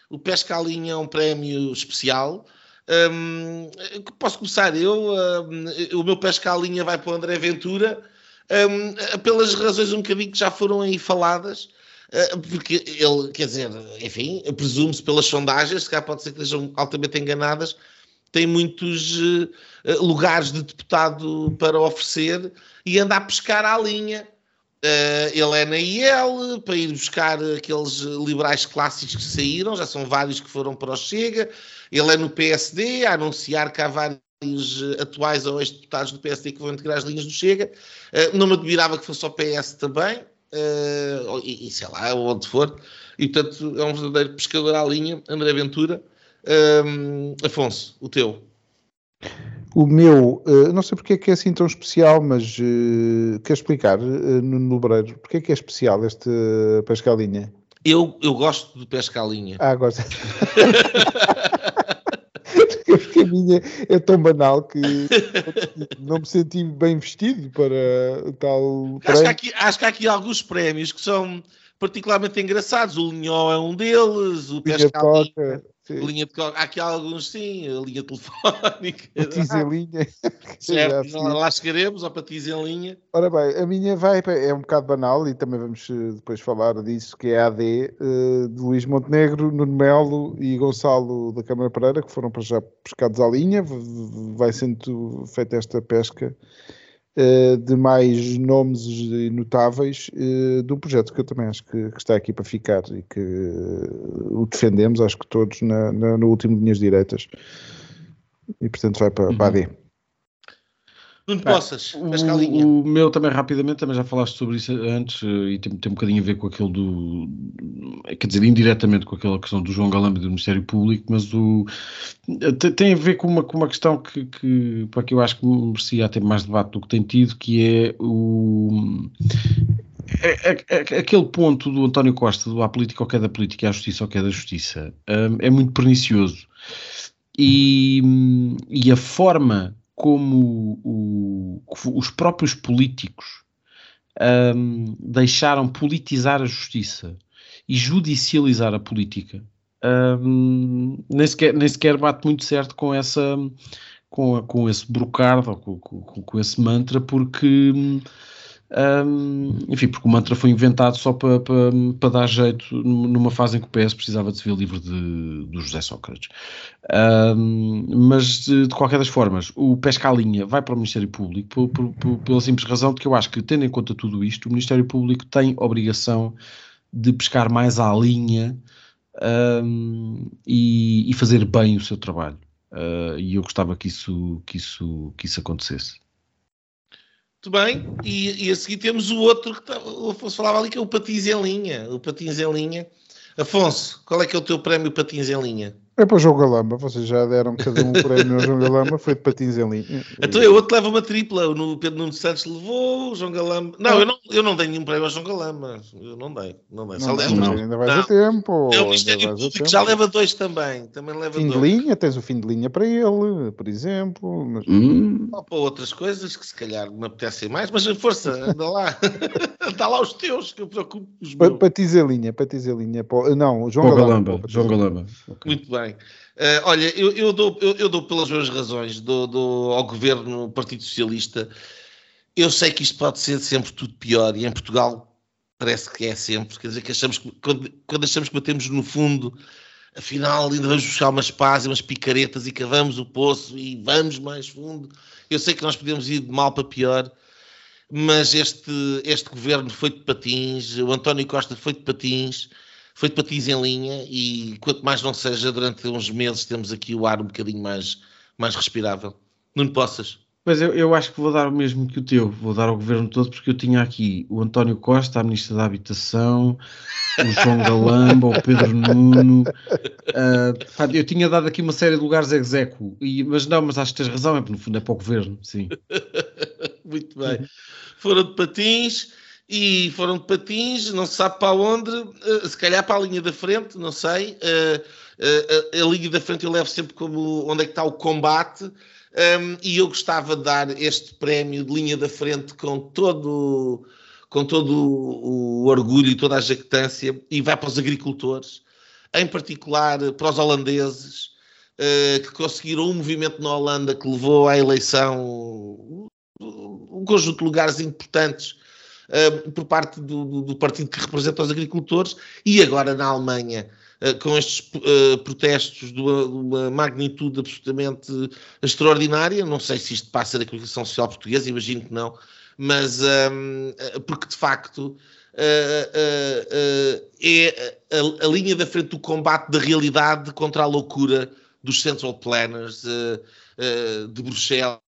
O Pesca à Linha é um prémio especial. Um, posso começar eu? Um, o meu Pesca à Linha vai para o André Ventura, um, pelas razões um bocadinho que já foram aí faladas. Eh, porque ele, quer dizer, enfim, presume-se pelas sondagens, se cá pode ser que estejam altamente enganadas, tem muitos uh, lugares de deputado para oferecer e anda a pescar à linha. Uh, ele é na IEL para ir buscar aqueles liberais clássicos que saíram, já são vários que foram para o Chega. Ele é no PSD a anunciar que há vários atuais ou ex-deputados do PSD que vão integrar as linhas do Chega. Uh, não me admirava que fosse ao PS também uh, e, e, sei lá, onde for, e portanto é um verdadeiro pescador à linha, André Ventura. Um, Afonso, o teu. O meu, uh, não sei porque é que é assim tão especial, mas uh, quer explicar, uh, no Nobreiro, porque é que é especial este uh, pesca à linha? Eu, eu gosto de pesca à linha. Ah, gosto. porque [LAUGHS] a minha é tão banal que não me senti bem vestido para tal. Acho que, aqui, acho que há aqui alguns prémios que são particularmente engraçados. O Linhó é um deles, o Pescal. Linha de. Há aqui alguns, sim, a linha telefónica. Patiz em linha. [LAUGHS] Certo, lá, lá chegaremos ao patiz em linha. Ora bem, a minha vai, é um bocado banal e também vamos eh, depois falar disso, que é a AD uh, de Luís Montenegro, Nuno Melo e Gonçalo da Câmara Pereira, que foram para já pescados à linha. Vai sendo feita esta pesca de mais nomes notáveis uh, de um projeto que eu também acho que, que está aqui para ficar e que uh, o defendemos, acho que todos, na, na, no último Linhas Direitas. E portanto vai para, uhum. para a D. Não te possas, o, o meu também rapidamente, também já falaste sobre isso antes eh, e tem, tem um bocadinho a ver com aquele do, quer dizer, indiretamente com aquela questão do João Galamba do Ministério Público, mas o, tem a ver com uma, com uma questão que, que, para que eu acho que merecia ter mais debate do que tem tido, que é o é, é, é, aquele ponto do António Costa do a política ou que é da política, a justiça ou que é da justiça, um, é muito pernicioso. E, e a forma como o, os próprios políticos um, deixaram politizar a justiça e judicializar a política. Um, nem, sequer, nem sequer bate muito certo com essa com, com esse brocardo, com, com, com esse mantra, porque um, enfim, porque o mantra foi inventado só para, para, para, dar jeito numa fase em que o PS precisava de se ver livre de, do José Sócrates. Um, mas, de, de, qualquer das formas, o pesca à linha vai para o Ministério Público por, por, pela simples razão de que eu acho que, tendo em conta tudo isto, o Ministério Público tem obrigação de pescar mais à linha um, e, e, fazer bem o seu trabalho. Uh, e eu gostava que isso, que isso, que isso acontecesse. Muito bem, e, e, a seguir temos o outro que tá, o Afonso falava ali, que é o Patins em Linha. O Patins em Linha. Afonso, qual é que é o teu prémio Patins em Linha? É para o João Galamba, vocês já deram cada um prémio ao João Galamba, foi de patins em linha. Então eu outro leva uma tripla, o Pedro Nuno Santos levou, o João Galamba. Não, eu não, eu não dei nenhum prémio ao João Galamba, eu não dei, não dei. Não, não, ainda vais não. a tempo. É o Ministério Público já leva dois também, também leva fim dois. de linha, tens o fim de linha para ele, por exemplo. Mas... Hum. Ou para outras coisas que se calhar me apetecem mais, mas força, anda lá, [LAUGHS] anda lá os teus, que eu preocupo. Patins em linha, patins em linha, não, João Galamba. João Galamba. Muito bem. Uh, olha, eu, eu, dou, eu, eu, dou pelas minhas razões, dou, dou ao governo Partido Socialista. Eu sei que isto pode ser sempre tudo pior e em Portugal parece que é sempre. Quer dizer, que achamos que quando, quando achamos que batemos no fundo, afinal ainda vamos buscar umas pás e umas picaretas e cavamos o poço e vamos mais fundo. Eu sei que nós podemos ir de mal para pior, mas este, este governo foi de patins, o António Costa foi de patins foi de patins em linha e quanto mais não seja, durante uns meses temos aqui o ar um bocadinho mais, mais respirável. Não possas. Mas eu, eu acho que vou dar o mesmo que o teu, vou dar ao governo todo, porque eu tinha aqui o António Costa, a Ministra da Habitação, o João Galamba, o Pedro Nuno. Uh, eu tinha dado aqui uma série de lugares execo, e, mas não, mas acho que tens razão, é porque no fundo é para o governo, sim. [LAUGHS] Muito bem. Foram de patins e foram de patins, não se sabe para onde, uh, se calhar para a linha da frente, não sei. Uh, uh, a linha da frente eu levo sempre como onde é que está o combate. Um, e eu gostava de dar este prémio de linha da frente com todo, com todo o, orgulho e toda a jactância, e vai para os agricultores, em particular para os holandeses, que conseguiram um movimento na Holanda que levou à eleição um conjunto de lugares importantes uh, por parte do, do, do, partido que representa os agricultores e agora na Alemanha. Uh, com estes uh, protestos de uma, de uma, magnitude absolutamente extraordinária, não sei se isto passa da comunicação social portuguesa, imagino que não, mas um, porque de facto é a, a, linha da frente do combate da realidade contra a loucura dos central planners de Bruxelas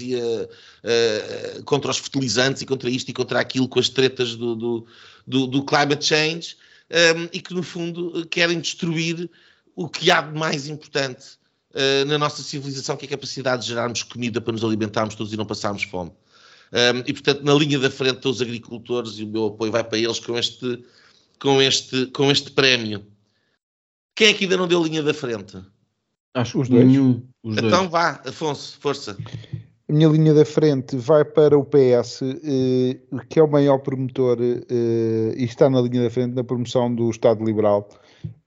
e uh, contra os fertilizantes e contra isto e contra aquilo com as tretas do, do, do, do climate change um, e que no fundo querem destruir o que há de mais importante uh, na nossa civilização, que é a capacidade de gerarmos comida para nos alimentarmos todos e não passarmos fome. Um, e portanto, na linha da frente estão os agricultores e o meu apoio vai para eles com este, com este, com este prémio. Quem é que ainda não deu linha da frente? Acho os dois. Nenhum, os então dois. vá, Afonso, força. A minha linha da frente vai para o PS, eh, que é o maior promotor eh, e está na linha da frente na promoção do Estado Liberal.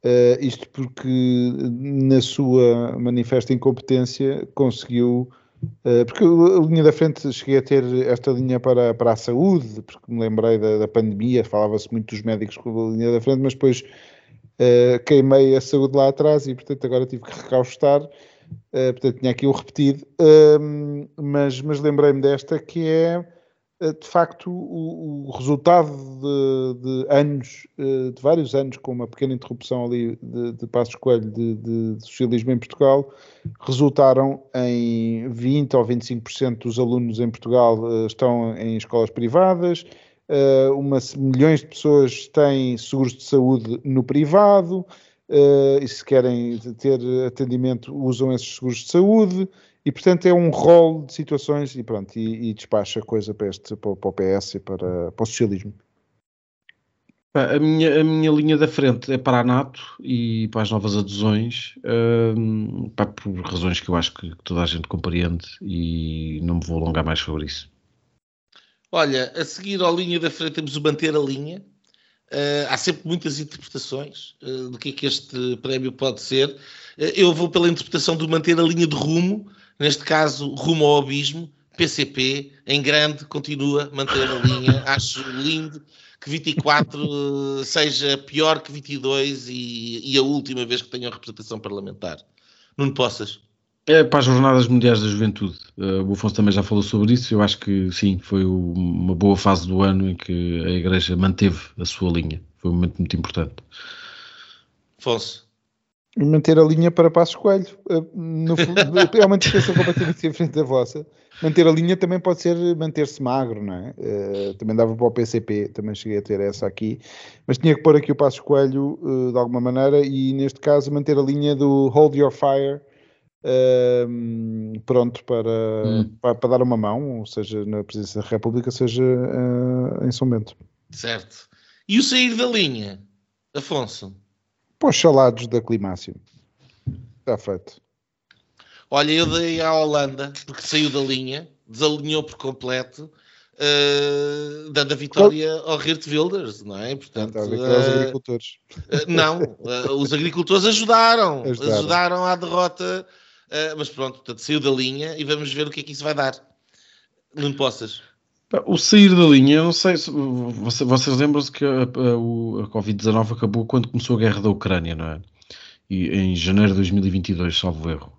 Eh, isto porque, na sua manifesta incompetência, conseguiu. porque a linha da frente cheguei a ter esta linha para, para a saúde, porque me lembrei da, da pandemia, falava-se muito dos médicos com a linha da frente, mas depois Uh, queimei a saúde lá atrás e, portanto, agora tive que recaustar. Uh, portanto, tinha aqui o repetido. Uh, mas mas lembrei-me desta que é eh, de facto, o, o resultado de, de, anos, de vários anos, com uma pequena interrupção ali de, de Passos Coelho de, de, socialismo em Portugal, resultaram em 20 ou 25% dos alunos em Portugal estão em escolas privadas, uma, milhões de pessoas têm seguros de saúde no privado, e se querem ter atendimento usam esses seguros de saúde, e portanto é um rol de situações e pronto, e, e despacha coisa para, este, para, para o PS e para, para o socialismo. A minha, a minha linha da frente é para a NATO e para as novas adesões, um, pá, por razões que eu acho que toda a gente compreende e não me vou alongar mais sobre isso. Olha, a seguir à linha da frente temos o manter a linha. Uh, há sempre muitas interpretações uh, do que é que este prémio pode ser. Uh, eu vou pela interpretação do manter a linha de rumo, neste caso rumo ao abismo, PCP, em grande, continua a manter a linha. [LAUGHS] Acho lindo que 24 seja pior que 22 e, e a última vez que tenham representação parlamentar. Nuno Poças. É para as Jornadas Mundiais da Juventude. Uh, o Afonso também já falou sobre isso. Eu acho que sim, foi o, uma boa fase do ano em que a Igreja manteve a sua linha. Foi um momento muito importante. Afonso manter a linha para Passos Coelho. Eh, no, [LAUGHS] é uma interpretação completamente diferente da vossa. Manter a linha também pode ser manter-se magro, não é? Uh, também dava para o PCP, também cheguei a ter essa aqui. Mas tinha que pôr aqui o Passos Coelho uh, de alguma maneira e, neste caso, manter a linha do Hold Your Fire. Uh, pronto para, hum. para, para, dar uma mão, seja na Presidência da República, seja em São Bento. Certo. E o sair da linha, Afonso? para os salados da Climáximo. Está feito. Olha, eu dei à Holanda, porque saiu da linha, desalinhou por completo, uh, dando a vitória ao Geert Wilders, não é? Portanto, uh, os agricultores. Uh, não, os agricultores ajudaram, [LAUGHS] ajudaram, ajudaram à derrota, mas pronto, portanto, saiu da linha e vamos ver o que é que isso vai dar. Não possas. O sair da linha, eu não sei se vocês, lembram-se que a, a, a Covid-19 acabou quando começou a guerra da Ucrânia, não é? E, em janeiro de 2022, salvo erro.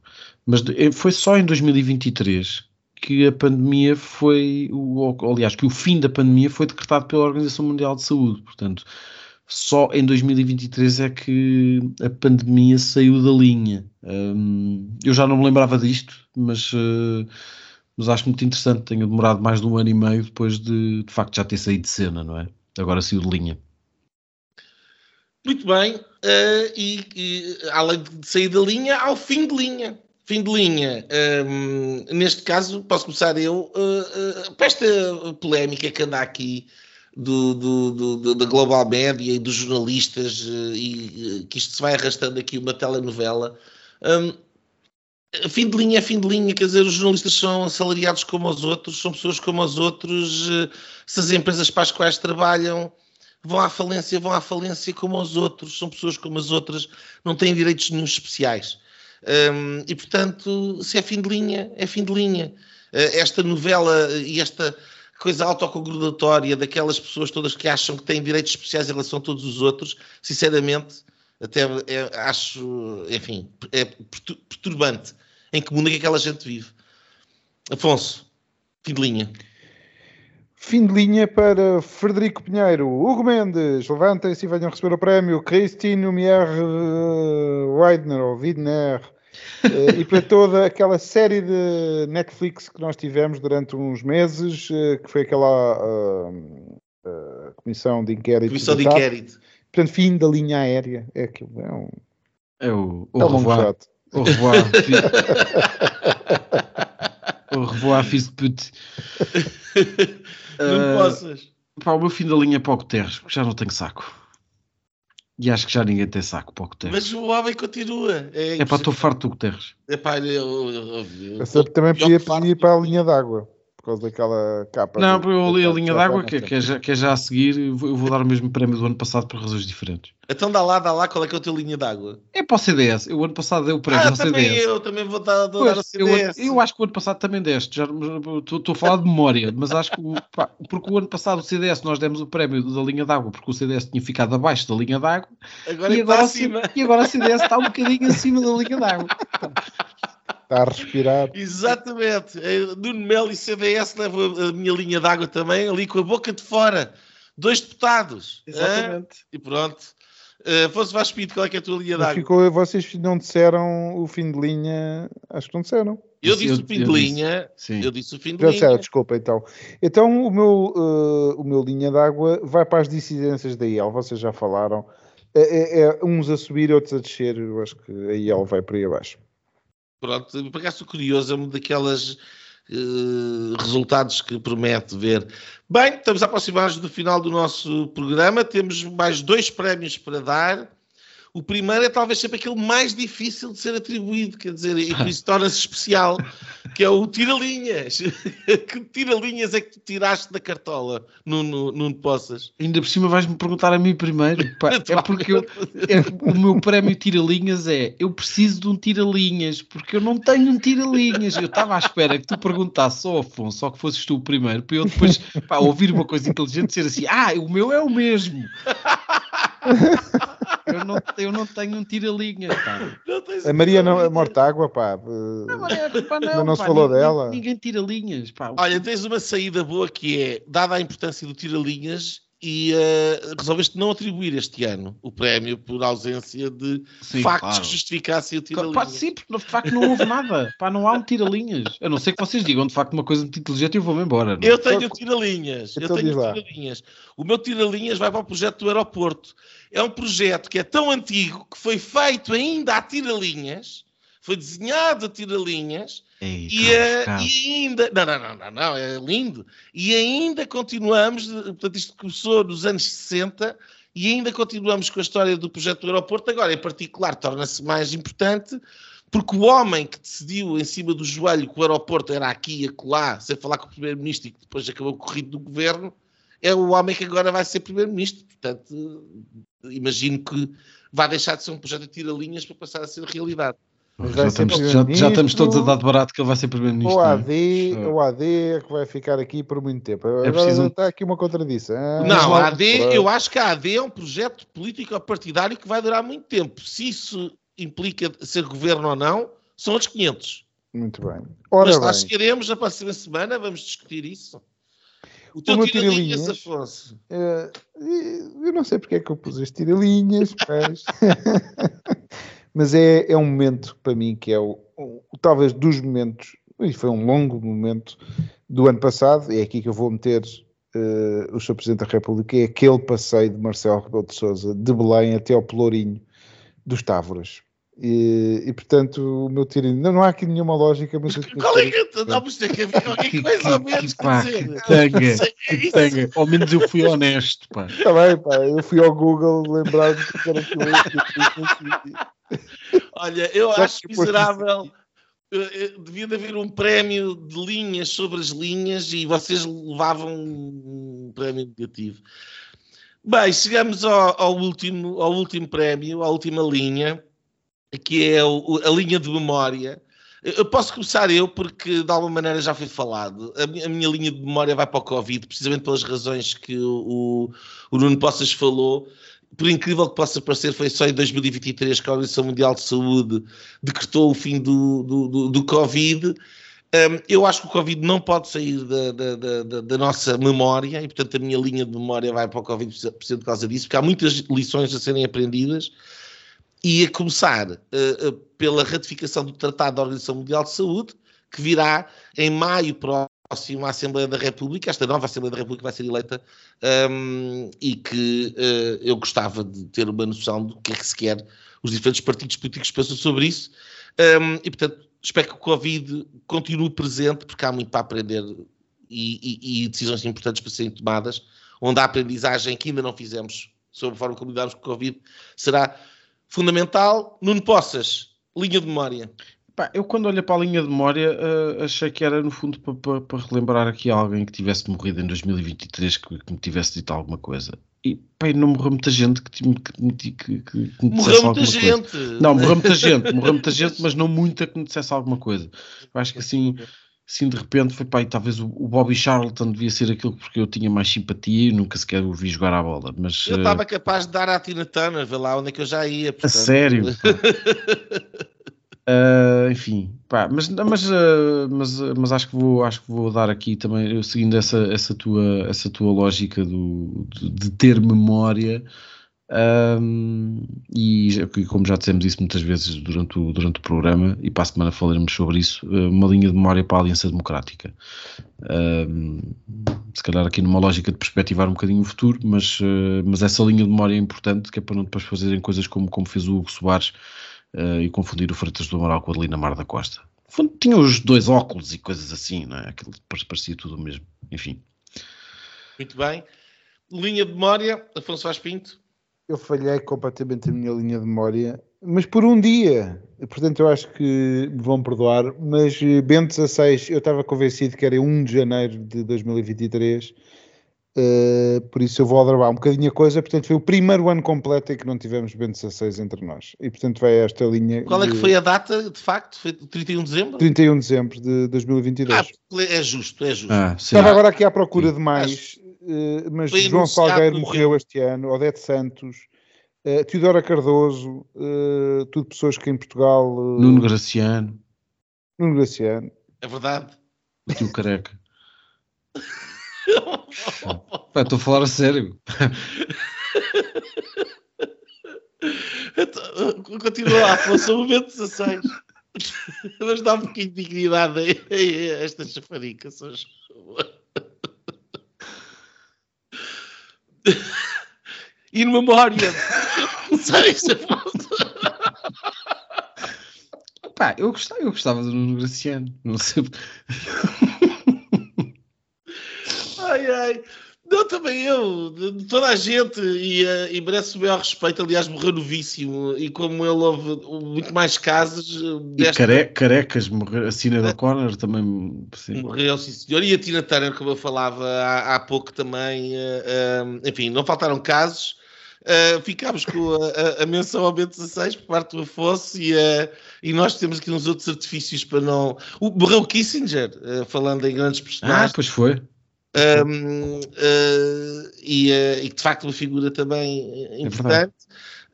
Mas de, foi só em 2023 que a pandemia foi, o, aliás, que o fim da pandemia foi decretado pela Organização Mundial de Saúde. Portanto, só em 2023 é que a pandemia saiu da linha. Hum, eu já não me lembrava disto, mas. Uh, mas acho muito interessante que tenha demorado mais de um ano e meio depois de, de facto, já ter saído de cena, não é? Agora saiu de linha. Muito bem, uh, e, e, além de sair da linha, ao fim de linha. Fim de linha. Um, neste caso, posso começar eu, uh, uh, para esta polémica que anda aqui do, do, do, da Global Média e dos jornalistas, e que isto se vai arrastando aqui uma telenovela. Um, fim de linha é fim de linha, quer dizer, os jornalistas são assalariados como os outros, são pessoas como os outros. Eh, se as empresas para as quais trabalham vão à falência, vão à falência como os outros, são pessoas como as outras, não têm direitos nenhum especiais. Um, e portanto, se é fim de linha, é fim de linha. Esta novela e esta coisa autocongrudatória daquelas pessoas todas que acham que têm direitos especiais em relação a todos os outros, sinceramente, até é, acho, enfim, é perturbante em que mundo é que aquela gente vive. Afonso, fim de linha. Fim de linha para Frederico Pinheiro, Hugo Mendes, levantem-se e venham receber o prémio, Christine Lumière uh, Weidner, ou Widner, e para toda aquela série de Netflix que nós tivemos durante uns meses, uh, que foi aquela comissão de inquérito. Comissão de inquérito. Portanto, fim da linha aérea. É aquilo, é um. É o, o é um revoir. Au revoir. Au revoir, fils de pute. [LAUGHS] Não uh, possas. Pá, o meu fim da linha é para o Guterres, porque já não tenho saco. E acho que já ninguém tem saco para o Guterres. Mas o homem continua. É, é para estou farto do Guterres. É pá, eu, eu, eu, eu, também podia ir para a linha d'água causa daquela capa. Não, de, eu li a linha d'água, que, que, é já, que é já a seguir. Eu vou dar o mesmo prémio do ano passado por razões diferentes. Então dá lá, dá lá, qual é que é a tua linha d'água? É para o CDS. Eu, o ano passado dei o prémio ah, ao também CDS. Eu também vou dar, pois, dar CDS. Eu, eu, acho que o ano passado também deste. Estou a falar de memória, mas acho que. Pá, porque o ano passado o CDS nós demos o prémio da linha d'água porque o CDS tinha ficado abaixo da linha d'água. Agora e, agora, acima. e agora o CDS está um bocadinho acima da linha d'água. [LAUGHS] Está a respirar. Exatamente. Eh, Nuno Melo e CDS levam a minha linha d'água também, ali com a boca de fora. Dois deputados. Exatamente. E pronto. Uh, fosse Vasco Pinto, qual é que é a tua linha d'água? ficou, vocês não disseram o fim de linha. Acho que não disseram. Eu disse eu- o fim eu de disse. linha. Sim. Eu disse o fim de Já linha. disseram, desculpa então. Então o meu, eh, o meu linha d'água vai para as dissidências da IEL, vocês já falaram. É, é- é uns a subir outros a descer. Eu acho que a IEL vai para aí abaixo. Pronto, por acaso estou curioso, um daquelas eh, resultados que promete ver. Bem, estamos a aproximar-nos do final do nosso programa, temos mais dois prémios para dar. O primeiro é talvez sempre aquele mais difícil de ser atribuído, quer dizer, e por isso torna-se especial, que é o tira-linhas. [LAUGHS] que tira-linhas é que tu tiraste da cartola, Nuno, Nuno Poças? Ainda por cima vais-me perguntar a mim primeiro. Pá, [LAUGHS] é porque eu, é- o meu prémio tira-linhas é eu preciso de um tira-linhas, porque eu não tenho um tira-linhas. Eu estava à espera que tu perguntasses ao Afonso, ou que fosses tu o primeiro, para eu depois pá, ouvir uma coisa inteligente e dizer assim: ah, o meu é o mesmo. [LAUGHS] Eu não, eu não tenho um tens A Maria não, tira-linhas. morta água, pá. Não, mas é, pá, não, não se pá, falou ninguém- dela. Ninguém tira linhas. Pá. Olha, tens uma saída boa que é, dada a importância do tira-linhas, e eh, resolveste não atribuir este ano o prémio por ausência de Sim, factos claro. que justificassem o tira-linhas. sim, porque de facto não houve nada. Pá, não há um tira-linhas. A não ser que vocês digam de facto uma coisa muito inteligente e eu vou-me embora. não é? Eu tenho o tira-linhas. Eu Então tenho tira-linhas. O meu tira-linhas vai para o projeto do aeroporto. É um projeto que é tão antigo que foi feito ainda a tira-linhas, foi desenhado a tira-linhas Ei, e, eh, Carlos. e ainda. Não, não, não, não, não, é lindo. E ainda continuamos, portanto, isto começou nos anos 60 e ainda continuamos com a história do projeto do aeroporto. Agora, em particular, torna-se mais importante porque o homem que decidiu em cima do joelho que o aeroporto era aqui e acolá, sem falar com o primeiro-ministro e que depois acabou corrido do governo, é o homem que agora vai ser primeiro-ministro. Portanto, imagino que vai deixar de ser um projeto de tira-linhas para passar a ser realidade. Mas Já estamos, já, já estamos todos a dar de barato que ele vai ser primeiro-ministro. O é? AD, Sure. o AD é que vai ficar aqui por muito tempo. Agora preciso um- está aqui uma contradição. Não, a AD, pronto. eu acho que a AD é um projeto político-partidário que vai durar muito tempo. Se isso implica ser governo ou não, são outros 500. Muito bem. Ora Mas lá bem, chegaremos na próxima semana, vamos discutir isso. O teu tira-linhas, tira-linhas- Afonso. eh, eu não sei porque é que eu pus as tiralinhas, mas, [LAUGHS] [LAUGHS] mas é, é um momento para mim que é o, o- talvez dos momentos, e foi um longo momento do ano passado, e é aqui que eu vou meter eh, o Sr. Presidente da República, é aquele passeio de Marcelo Rebelo de Sousa de Belém até ao Pelourinho dos Távoras. E, e, portanto, o meu tiro não, não há aqui nenhuma lógica, mas tinha [LAUGHS] Qual é que- mas tem que haver qualquer Que- coisa ao menos que pá, que tanga, é que tanga. Ao menos eu fui honesto, pá. Está bem, pá, eu fui ao Google lembrar-me que era aquilo. que- Olha, eu Só acho miserável. Eh, eh, Devia de haver um prémio de linhas sobre as linhas e vocês levavam um prémio negativo. Bem, chegamos ao, ao último, ao último prémio, à última linha, que é o- o- a linha de memória. Eu posso começar eu, porque de alguma maneira já foi falado. A minha, a minha linha de memória vai para o Covid, precisamente pelas razões que o, o Nuno Poças falou. Por incrível que possa parecer, foi só em 2023 que a Organização Mundial de Saúde decretou o fim do, do, do, do Covid. Um, eu acho que o Covid não pode sair da, da- da- da nossa memória e, portanto, a minha linha de memória vai para o Covid por causa disso, porque há muitas lições a serem aprendidas e a começar uh, uh, pela ratificação do Tratado da Organização Mundial de Saúde, que virá em maio próximo à Assembleia da República. Esta nova Assembleia da República vai ser eleita um, e que uh, eu gostava de ter uma noção do que é que se quer os diferentes partidos políticos pensam sobre isso. Um, e, portanto, espero que o Covid continue presente, porque há muito para aprender e, e- e decisões importantes para serem tomadas, onde a aprendizagem que ainda não fizemos sobre a forma como lidamos com o Covid será fundamental. Nuno Poças, linha de memória. Pá, eu quando olhei para a linha de memória eh, achei que era no fundo para, para- para relembrar aqui alguém que tivesse morrido em 2023 que, que me tivesse dito alguma coisa. E pá, não morreu muita gente que, que, me- que, que, me dissesse Morreu muita alguma coisa. gente. Não, morreu muita gente, morreu muita gente, mas não muita que me dissesse alguma coisa. Eu acho que assim, assim de repente foi pá, e talvez o, o Bobby Charlton devia ser aquilo porque eu tinha mais simpatia e nunca sequer o vi jogar à bola. Mas Eu eh, estava capaz de dar à Tina Turner, vê lá onde é que eu já ia. a portanto. sério, pá. [LAUGHS] Uh, enfim, pá, mas, mas, uh, mas, mas acho, que vou, acho que vou dar aqui também, seguindo essa, essa, tua, essa tua lógica do, de, de ter memória, um, e como já dissemos isso muitas vezes durante o, durante o programa, e para a semana falaremos sobre isso, uh, uma linha de memória para a Aliança Democrática. Um, se calhar aqui numa lógica de perspectivar um bocadinho o futuro, mas, mas essa linha de memória é importante, que é para não depois fazerem coisas como, como fez o Hugo Soares uh, e confundir o Freitas do Amaral com a Adelina Mar da Costa. Tinha os dois óculos e coisas assim, não é? Aquilo parecia tudo o mesmo. Enfim. Muito bem. Linha de memória, Afonso Vaz Pinto. Eu falhei completamente a minha linha de memória, mas por um dia. Portanto, eu acho que me vão perdoar. Mas eh, Bento 16, eu estava convencido que era 1 de janeiro de 2023 Uh, por isso eu vou aldrabar um bocadinho a coisa. Portanto, foi o primeiro ano completo em que não tivemos Ben 16 entre nós. E portanto vai esta linha. Qual é que foi a data, de facto? Foi 31 de dezembro? 31 de dezembro de 2022. Ah, é justo, é justo. Ah, Estava agora aqui à procura sim. de mais, uh, mas foi João Salgueiro morreu este ano, Odete Santos, uh, Teodora Cardoso, uh, tudo pessoas que em Portugal. Nuno Graciano. Nuno Graciano. É verdade. O tio Careca. [LAUGHS] Estou a falar a sério. Então, continua lá, foi o momento 16. Mas dá um pouquinho de dignidade a estas chafaricas. E no memória. Não sei se é Pá, eu gostava, eu gostava do Nuno Graciano. Não sei. Ai, ai. Não, também eu, de toda a gente, e, uh, e merece o maior respeito. Aliás, morreu novíssimo, e como ele houve muito mais casos. Desta... E care, carecas, morreu, a Cina da Corner também. Sim. Morreu, sim, senhor. E a Tina Turner, como eu falava há, há pouco também. Uh, uh, enfim, não faltaram casos. Uh, ficámos com a, a, a, menção ao B16 por parte do Afonso e, uh, e nós temos aqui uns outros artifícios para não. O, morreu Kissinger, uh, falando em grandes personagens. Ah, pois foi. Um, uh, e, uh, e, de facto uma figura também é importante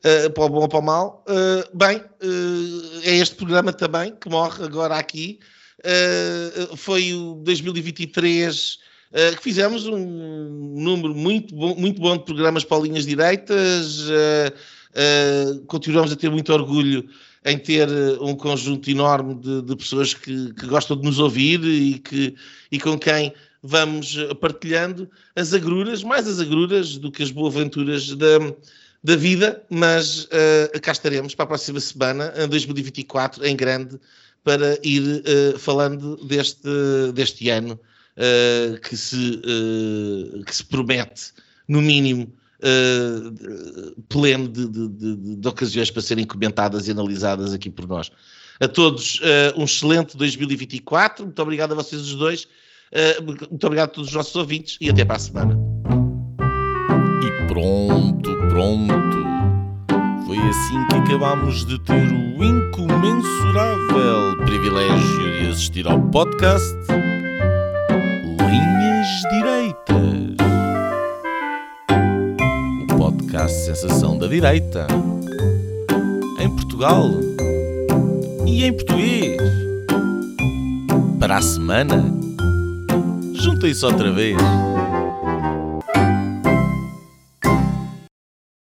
é uh, para o bom ou para o mal. bem, é este programa também que morre agora aqui. foi o 2023 que fizemos um número muito bom, muito bom de programas para linhas direitas. continuamos a ter muito orgulho em ter um conjunto enorme de, de pessoas que, que, gostam de nos ouvir e, que, e com quem vamos partilhando as agruras, mais as agruras do que as boas-aventuras da, da vida, mas uh, cá estaremos para a próxima semana, em 2024, em grande, para ir uh, falando deste, deste ano uh, que, se, que se promete, no mínimo, pleno de, de, de, de, ocasiões para serem comentadas e analisadas aqui por nós. A todos, um excelente 2024. Muito obrigado a vocês os dois eh, muito obrigado a todos os nossos ouvintes e até para a semana. E pronto, pronto. Foi assim que acabámos de ter o incomensurável privilégio de assistir ao podcast Linhas Direitas. O podcast Sensação da Direita. Em Portugal e em português. Para a semana Juntem-se outra vez.